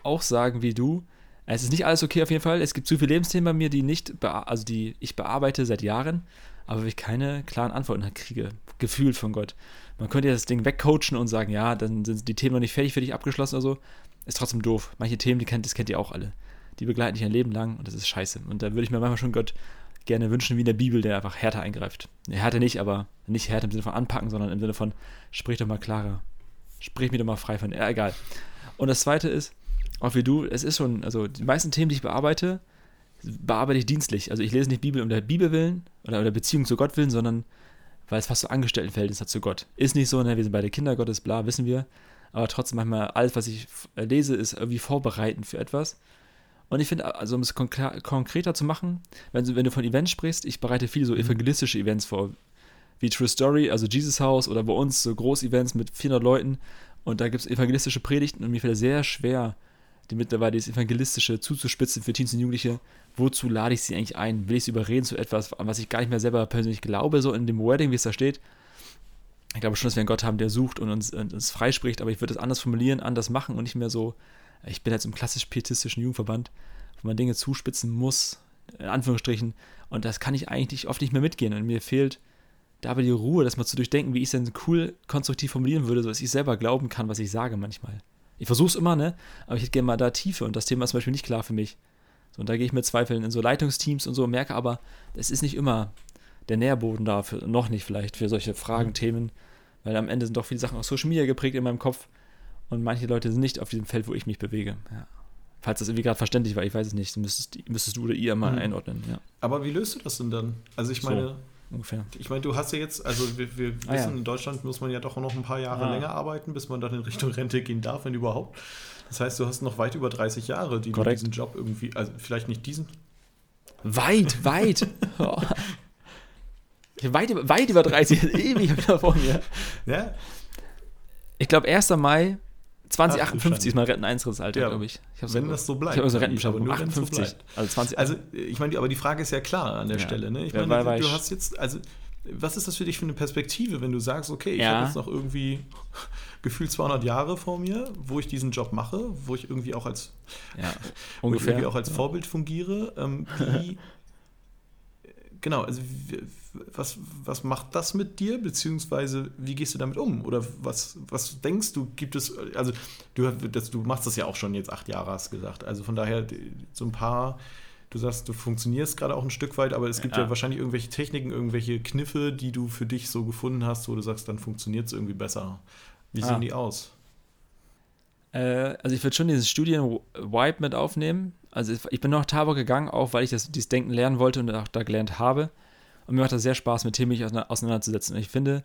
auch sagen, wie du, es ist nicht alles okay auf jeden Fall. Es gibt zu viele Lebensthemen bei mir, die nicht, also die ich bearbeite seit Jahren, aber ich keine klaren Antworten kriege. Gefühl von Gott. Man könnte ja das Ding wegcoachen und sagen, ja, dann sind die Themen noch nicht fertig für dich abgeschlossen oder so. Ist trotzdem doof. Manche Themen, die kennt, das kennt ihr auch alle. Die begleiten dich ein Leben lang und das ist scheiße. Und da würde ich mir manchmal schon Gott gerne wünschen, wie in der Bibel, der einfach härter eingreift. Nee, härter nicht, aber nicht härter im Sinne von anpacken, sondern im Sinne von, sprich doch mal klarer. Sprich mir doch mal frei von, ja, egal. Und das zweite ist, auch wie du, es ist schon, also die meisten Themen, die ich bearbeite, bearbeite ich dienstlich. Also ich lese nicht Bibel um der Bibel willen oder, oder Beziehung zu Gott willen, sondern weil es fast so Angestelltenverhältnis hat zu Gott. Ist nicht so, ne, wir sind beide Kinder Gottes, bla, wissen wir. Aber trotzdem manchmal, alles, was ich lese, ist irgendwie vorbereitend für etwas. Und ich finde, also um es konkreter zu machen, wenn du, wenn du von Events sprichst, ich bereite viele so mhm. evangelistische Events vor, wie True Story, also Jesus House oder bei uns so Groß-Events mit 400 Leuten und da gibt es evangelistische Predigten und mir fällt es sehr schwer, die mittlerweile das Evangelistische zuzuspitzen für Teens und Jugendliche. Wozu lade ich sie eigentlich ein? Will ich sie überreden zu etwas, an was ich gar nicht mehr selber persönlich glaube, so in dem Wording, wie es da steht? Ich glaube schon, dass wir einen Gott haben, der sucht und uns, und uns freispricht, aber ich würde es anders formulieren, anders machen und nicht mehr so ich bin jetzt im klassisch pietistischen Jugendverband, wo man Dinge zuspitzen muss, in Anführungsstrichen, und das kann ich eigentlich oft nicht mehr mitgehen. Und mir fehlt da aber die Ruhe, das mal zu durchdenken, wie ich es denn cool konstruktiv formulieren würde, sodass ich selber glauben kann, was ich sage manchmal. Ich versuche es immer, ne? Aber ich hätte gerne mal da Tiefe und das Thema ist zum Beispiel nicht klar für mich. So, und da gehe ich mit Zweifeln in so Leitungsteams und so, merke aber, es ist nicht immer der Nährboden da, für, noch nicht vielleicht, für solche Fragen, mhm. Themen, weil am Ende sind doch viele Sachen aus Social Media geprägt in meinem Kopf und manche Leute sind nicht auf diesem Feld, wo ich mich bewege. Ja. Falls das irgendwie gerade verständlich war, ich weiß es nicht, müsstest, müsstest du oder ihr mal mhm. einordnen. Ja. Aber wie löst du das denn dann? Also ich meine, so, ungefähr. Ich meine, du hast ja jetzt, also wir, wir ah, wissen, ja. in Deutschland muss man ja doch noch ein paar Jahre ah. länger arbeiten, bis man dann in Richtung Rente gehen darf, wenn überhaupt. Das heißt, du hast noch weit über 30 Jahre, die Korrekt. du diesen Job irgendwie, also vielleicht nicht diesen. Weit, weit. oh. weit, weit über 30, ewig wieder vor mir. Ja. Ich glaube, 1. Mai 2058 ist mein Renteneintrittsalter, ja, glaube ich. ich wenn so, das so bleibt. Ich habe so Rentenbescheinigung. 58. So also 20. Also ich meine, aber die Frage ist ja klar an der ja. Stelle. Ne? Ich ja, meine, du, du hast jetzt, also was ist das für dich für eine Perspektive, wenn du sagst, okay, ich ja. habe jetzt noch irgendwie gefühlt 200 Jahre vor mir, wo ich diesen Job mache, wo ich irgendwie auch als, ja, ungefähr, irgendwie auch als Vorbild fungiere. Ähm, wie, genau, also was, was macht das mit dir, beziehungsweise wie gehst du damit um? Oder was, was denkst du, gibt es, also du, das, du machst das ja auch schon jetzt acht Jahre, hast gesagt. Also von daher so ein paar, du sagst, du funktionierst gerade auch ein Stück weit, aber es gibt ja. ja wahrscheinlich irgendwelche Techniken, irgendwelche Kniffe, die du für dich so gefunden hast, wo du sagst, dann funktioniert es irgendwie besser. Wie ah. sehen die aus? Äh, also ich würde schon dieses Studien-Wipe mit aufnehmen. Also ich bin nach Tabor gegangen, auch weil ich das, dieses Denken lernen wollte und auch da gelernt habe. Und mir macht das sehr Spaß, mit Themen mich auseinanderzusetzen. Und ich finde,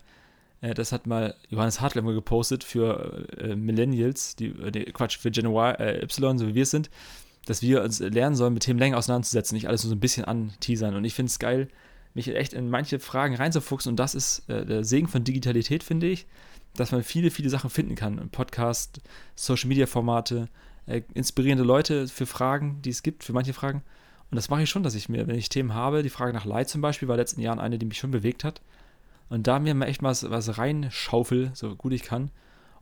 äh, das hat mal Johannes Hartl immer gepostet für äh, Millennials, die, äh, die, Quatsch, für Gen äh, Y, so wie wir es sind, dass wir uns lernen sollen, mit Themen länger auseinanderzusetzen, nicht alles nur so ein bisschen anteasern. Und ich finde es geil, mich echt in manche Fragen reinzufuchsen. Und das ist äh, der Segen von Digitalität, finde ich, dass man viele, viele Sachen finden kann. Podcast, Social-Media-Formate, äh, inspirierende Leute für Fragen, die es gibt, für manche Fragen. Und das mache ich schon, dass ich mir, wenn ich Themen habe, die Frage nach Leid zum Beispiel, war in den letzten Jahren eine, die mich schon bewegt hat. Und da mir mal echt mal was, reinschaufel, so gut ich kann.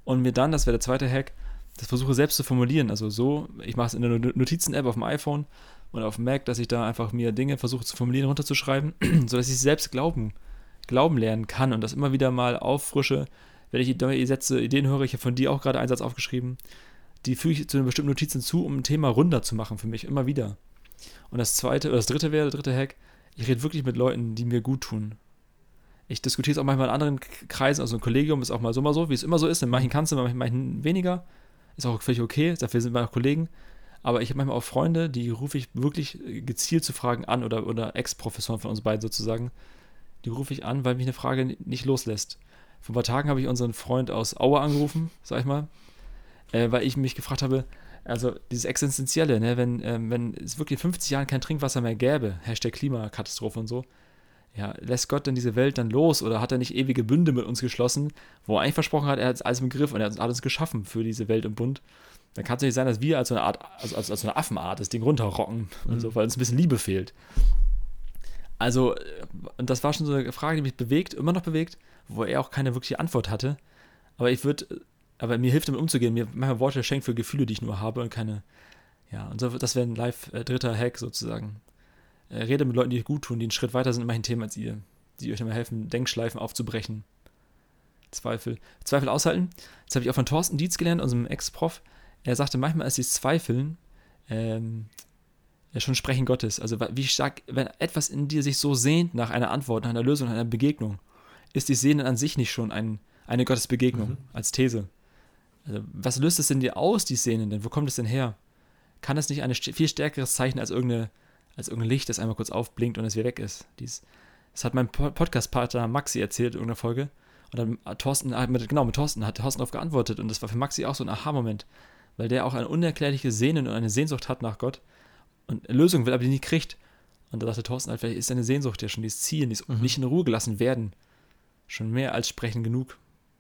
Und mir dann, das wäre der zweite Hack, das versuche selbst zu formulieren. Also so, ich mache es in der Notizen-App auf dem iPhone und auf dem Mac, dass ich da einfach mir Dinge versuche zu formulieren, runterzuschreiben, sodass ich selbst glauben, glauben lernen kann und das immer wieder mal auffrische. Wenn ich neue Sätze, Ideen höre, ich habe von dir auch gerade einen Satz aufgeschrieben, die füge ich zu einer bestimmten Notiz hinzu, um ein Thema runder zu machen für mich, immer wieder. Und das zweite, oder das dritte wäre, der dritte Hack, ich rede wirklich mit Leuten, die mir gut tun. Ich diskutiere es auch manchmal in anderen Kreisen, also ein Kollegium ist auch mal so mal so, wie es immer so ist. In manchen kannst du, in manchen weniger. Ist auch völlig okay, dafür sind wir auch Kollegen. Aber ich habe manchmal auch Freunde, die rufe ich wirklich gezielt zu Fragen an oder, oder Ex-Professoren von uns beiden sozusagen. Die rufe ich an, weil mich eine Frage nicht loslässt. vor ein paar Tagen habe ich unseren Freund aus Aue angerufen, sag ich mal, äh, weil ich mich gefragt habe, also dieses Existenzielle, ne, wenn, ähm, wenn es wirklich in 50 Jahren kein Trinkwasser mehr gäbe, Hashtag Klimakatastrophe und so, ja, lässt Gott denn diese Welt dann los oder hat er nicht ewige Bünde mit uns geschlossen, wo er eigentlich versprochen hat, er hat alles im Griff und er hat alles geschaffen für diese Welt und Bund? Dann kann es nicht sein, dass wir als so eine Art, also als, als so eine Affenart das Ding runterrocken mhm. und so, weil uns ein bisschen Liebe fehlt. Also, äh, und das war schon so eine Frage, die mich bewegt, immer noch bewegt, wo er auch keine wirkliche Antwort hatte. Aber ich würde, aber mir hilft damit umzugehen, mir manchmal Worte schenkt für Gefühle, die ich nur habe und keine, ja, und so, das wäre ein live äh, dritter Hack sozusagen. Äh, rede mit Leuten, die gut tun, die einen Schritt weiter sind in manchen Themen als ihr, die euch immer helfen, Denkschleifen aufzubrechen. Zweifel. Zweifel aushalten. Das habe ich auch von Thorsten Dietz gelernt, unserem Ex-Prof. Er sagte, manchmal ist die Zweifeln ähm, ja schon Sprechen Gottes. Also wie ich sage, wenn etwas in dir sich so sehnt nach einer Antwort, nach einer Lösung, nach einer Begegnung, ist die Sehnen an sich nicht schon ein, eine Gottesbegegnung mhm. als These. Also, was löst es in dir aus, die Sehnen denn? Wo kommt es denn her? Kann es nicht ein viel stärkeres Zeichen als, irgendeine, als irgendein Licht, das einmal kurz aufblinkt und es wieder weg ist? Dies, das hat mein Podcast-Partner Maxi erzählt in irgendeiner Folge. Und dann Thorsten, mit, genau, mit Thorsten hat Thorsten darauf geantwortet. Und das war für Maxi auch so ein Aha-Moment, weil der auch eine unerklärliche Sehnen und eine Sehnsucht hat nach Gott und eine Lösung will, aber die nicht kriegt. Und da dachte Thorsten halt, vielleicht ist seine Sehnsucht ja schon dieses Ziel, dieses mhm. nicht in Ruhe gelassen werden, schon mehr als sprechen genug.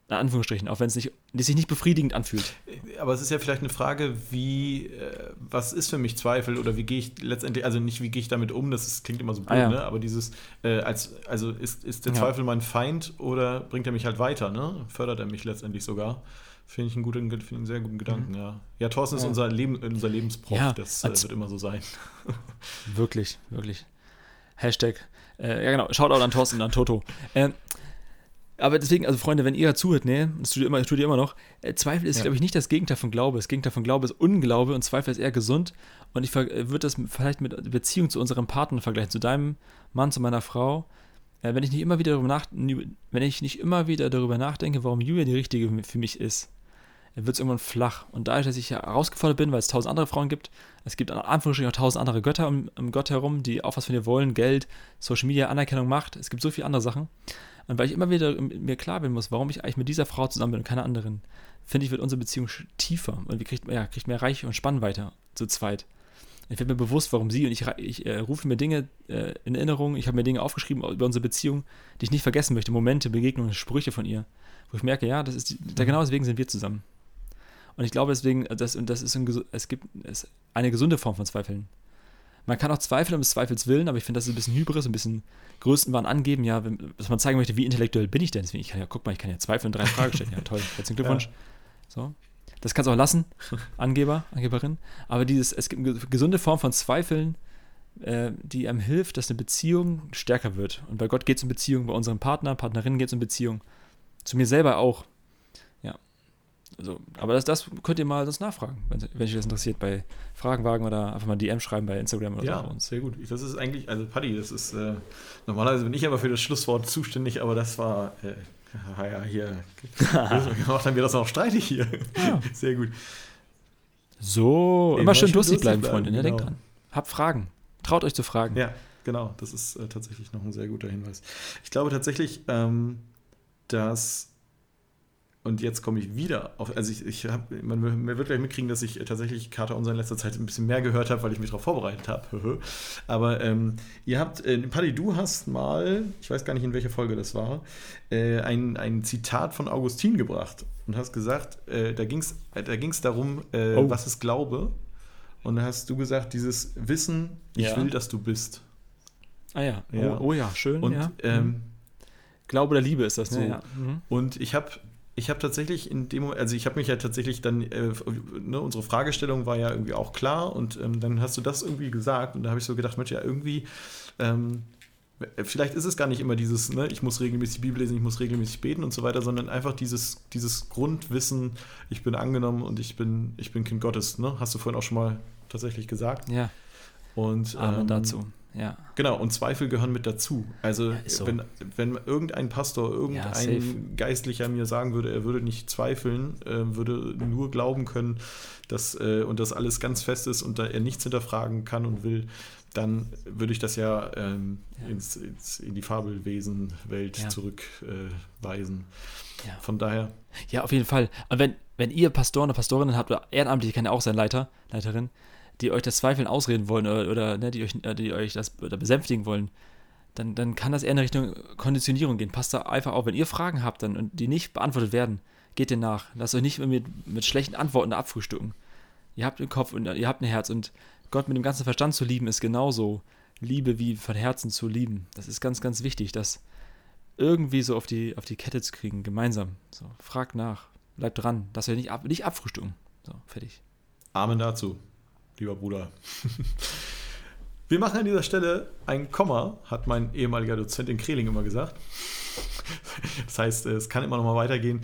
In Anführungsstrichen, auch wenn es nicht, sich nicht befriedigend anfühlt. Aber es ist ja vielleicht eine Frage, wie, äh, was ist für mich Zweifel oder wie gehe ich letztendlich, also nicht wie gehe ich damit um, das ist, klingt immer so blöd, ah, ja. ne? aber dieses, äh, als, also ist, ist der ja. Zweifel mein Feind oder bringt er mich halt weiter, ne? fördert er mich letztendlich sogar? Finde ich einen, guten, find einen sehr guten Gedanken, mhm. ja. Ja, Thorsten ist unser, Leben, unser Lebensprof, ja, das äh, wird immer so sein. wirklich, wirklich. Hashtag, äh, ja genau, Shoutout an Thorsten und an Toto. Äh, aber deswegen, also Freunde, wenn ihr zuhört, ne, das tut ihr immer, tut ihr immer noch, äh, Zweifel ist, ja. glaube ich, nicht das Gegenteil von Glaube. Das Gegenteil von Glaube ist Unglaube und Zweifel ist eher gesund. Und ich äh, würde das vielleicht mit Beziehung zu unserem Partner vergleichen, zu deinem Mann, zu meiner Frau. Äh, wenn ich nicht immer wieder darüber nach, wenn ich nicht immer wieder darüber nachdenke, warum Julia die richtige für mich ist, wird es irgendwann flach. Und dadurch, dass ich herausgefordert bin, weil es tausend andere Frauen gibt, es gibt an Anführungsstrichen auch tausend andere Götter um, um Gott herum, die auch was von dir wollen, Geld, Social Media, Anerkennung, Macht, es gibt so viele andere Sachen. Und weil ich immer wieder mir klar bin muss, warum ich eigentlich mit dieser Frau zusammen bin und keiner anderen, finde ich, wird unsere Beziehung tiefer und wir kriegt, ja, kriegt mehr Reich und Spannweite zu zweit. Ich werde mir bewusst, warum sie und ich, ich äh, rufe mir Dinge äh, in Erinnerung, ich habe mir Dinge aufgeschrieben über unsere Beziehung, die ich nicht vergessen möchte, Momente, Begegnungen, Sprüche von ihr, wo ich merke, ja, das ist die, da genau deswegen sind wir zusammen. Und ich glaube deswegen, das, das ist ein, es gibt es eine gesunde Form von Zweifeln. Man kann auch zweifeln um des Zweifels willen, aber ich finde, das ist ein bisschen Hybris, ein bisschen Größenwahn angeben, ja, dass man zeigen möchte, wie intellektuell bin ich denn. Deswegen, ich kann ja, guck mal, ich kann ja zweifeln und drei Fragen stellen. Ja, toll, herzlichen Glückwunsch. Ja. So. Das kannst du auch lassen, Angeber, Angeberin. Aber dieses, es gibt eine gesunde Form von Zweifeln, äh, die einem hilft, dass eine Beziehung stärker wird. Und bei Gott geht es um Beziehung, bei unserem Partner, Partnerinnen geht es um Beziehung. Zu mir selber auch. Also, aber das, das könnt ihr mal das nachfragen, wenn, wenn euch das interessiert, bei Fragenwagen oder einfach mal DM schreiben bei Instagram oder ja, so. Ja, sehr gut. Das ist eigentlich, also Paddy, das ist, äh, normalerweise bin ich aber für das Schlusswort zuständig, aber das war, äh, ja, hier, gemacht haben wir das auch streitig hier. Ja. Sehr gut. So, immer, immer schön durstig bleiben, bleiben, Freunde, ne? Genau. denkt dran. Habt Fragen. Traut euch zu fragen. Ja, genau, das ist äh, tatsächlich noch ein sehr guter Hinweis. Ich glaube tatsächlich, ähm, dass und jetzt komme ich wieder auf, also ich, ich habe, man, man, wird gleich mitkriegen, dass ich tatsächlich Kater Unser in letzter Zeit ein bisschen mehr gehört habe, weil ich mich darauf vorbereitet habe. Aber ähm, ihr habt, äh, Paddy, du hast mal, ich weiß gar nicht in welcher Folge das war, äh, ein, ein Zitat von Augustin gebracht und hast gesagt, äh, da ging es da ging's darum, äh, oh. was ist Glaube? Und da hast du gesagt, dieses Wissen, ich ja. will, dass du bist. Ah ja, ja. Oh, oh, ja, schön. Und ja. ähm, mhm. Glaube oder Liebe ist das? So. Ja. Mhm. Und ich habe ich habe tatsächlich in dem also ich habe mich ja tatsächlich dann, äh, ne, unsere Fragestellung war ja irgendwie auch klar und ähm, dann hast du das irgendwie gesagt und da habe ich so gedacht, Mensch, ja, irgendwie, ähm, vielleicht ist es gar nicht immer dieses, ne, ich muss regelmäßig Bibel lesen, ich muss regelmäßig beten und so weiter, sondern einfach dieses, dieses Grundwissen, ich bin angenommen und ich bin, ich bin Kind Gottes, ne? Hast du vorhin auch schon mal tatsächlich gesagt. Ja. Und Amen ähm, dazu. Ja. Genau, und Zweifel gehören mit dazu. Also, ja, so. wenn, wenn irgendein Pastor, irgendein ja, Geistlicher mir sagen würde, er würde nicht zweifeln, äh, würde nur glauben können, dass äh, und das alles ganz fest ist und da er nichts hinterfragen kann und will, dann würde ich das ja, ähm, ja. Ins, ins, in die Fabelwesen-Welt Ja. zurückweisen. Ja. Von daher, Ja, auf jeden Fall. Und wenn, wenn ihr Pastoren oder Pastorinnen habt, oder Ehrenamtliche kann ja auch sein, Leiter, Leiterin, die euch das Zweifeln ausreden wollen oder, oder ne, die, euch, äh, die euch das oder besänftigen wollen, dann, dann kann das eher in Richtung Konditionierung gehen. Passt da einfach auf, wenn ihr Fragen habt dann, und die nicht beantwortet werden, geht denen nach. Lasst euch nicht mit, mit schlechten Antworten abfrühstücken. Ihr habt einen Kopf und ihr habt ein Herz und Gott mit dem ganzen Verstand zu lieben ist genauso Liebe wie von Herzen zu lieben. Das ist ganz, ganz wichtig, das irgendwie so auf die, auf die Kette zu kriegen, gemeinsam. So, fragt nach, bleibt dran, dass wir nicht, ab, nicht abfrühstücken. So, fertig. Amen dazu, lieber Bruder. Wir machen an dieser Stelle ein Komma, hat mein ehemaliger Dozent in Kreling immer gesagt. Das heißt, es kann immer noch mal weitergehen.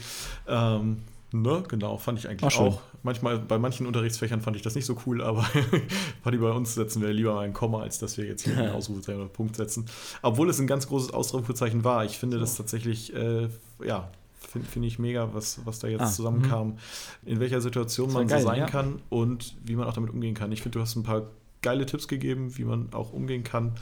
Ähm, ne, genau, fand ich eigentlich Ach, auch. Manchmal, bei manchen Unterrichtsfächern fand ich das nicht so cool, aber bei uns setzen wir lieber mal ein Komma, als dass wir jetzt hier einen Ausrufezeichen oder Punkt setzen. Obwohl es ein ganz großes Ausrufezeichen war. Ich finde das tatsächlich, äh, ja, finde find ich mega, was, was da jetzt Ah, zusammenkam. In welcher Situation man geil, so sein ja. kann und wie man auch damit umgehen kann. Ich finde, du hast ein paar geile Tipps gegeben, wie man auch umgehen kann.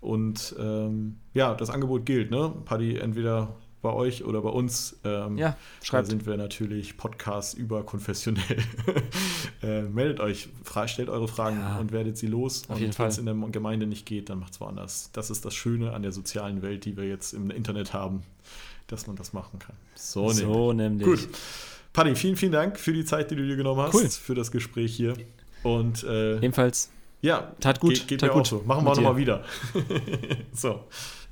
Und ähm, ja, das Angebot gilt, ne? Paddy, entweder bei euch oder bei uns. Ähm, Ja, Da schreibt. sind wir natürlich Podcast überkonfessionell. äh, meldet euch, stellt eure Fragen Ja. und werdet sie los. Auf und wenn es in der Gemeinde nicht geht, dann macht es woanders. Das ist das Schöne an der sozialen Welt, die wir jetzt im Internet haben, dass man das machen kann. So, nämlich. so nämlich. Gut. Paddy, vielen, vielen Dank für die Zeit, die du dir genommen hast, Cool. für das Gespräch hier. Und äh, Ebenfalls ja, tat gut, Geht, geht tat mir gut auch so. Machen wir nochmal wieder. so,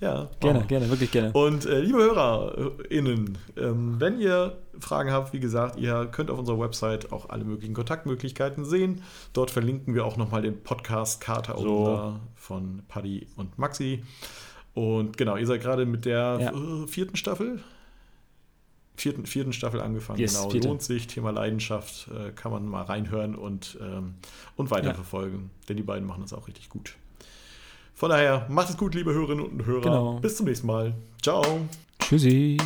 ja. gerne, wir. gerne, wirklich gerne. Und äh, liebe HörerInnen, ähm, wenn ihr Fragen habt, wie gesagt, ihr könnt auf unserer Website auch alle möglichen Kontaktmöglichkeiten sehen. Dort verlinken wir auch nochmal den Podcast Kater So. von Paddy und Maxi. Und genau, ihr seid gerade mit der Ja. äh, vierten Staffel. Vierten, vierten Staffel angefangen, Yes, genau. vierte. Lohnt sich, Thema Leidenschaft, äh, kann man mal reinhören und, ähm, und weiterverfolgen. Denn die beiden machen das auch richtig gut. Von daher, macht es gut, liebe Hörerinnen und Hörer. Genau. Bis zum nächsten Mal. Ciao. Tschüssi.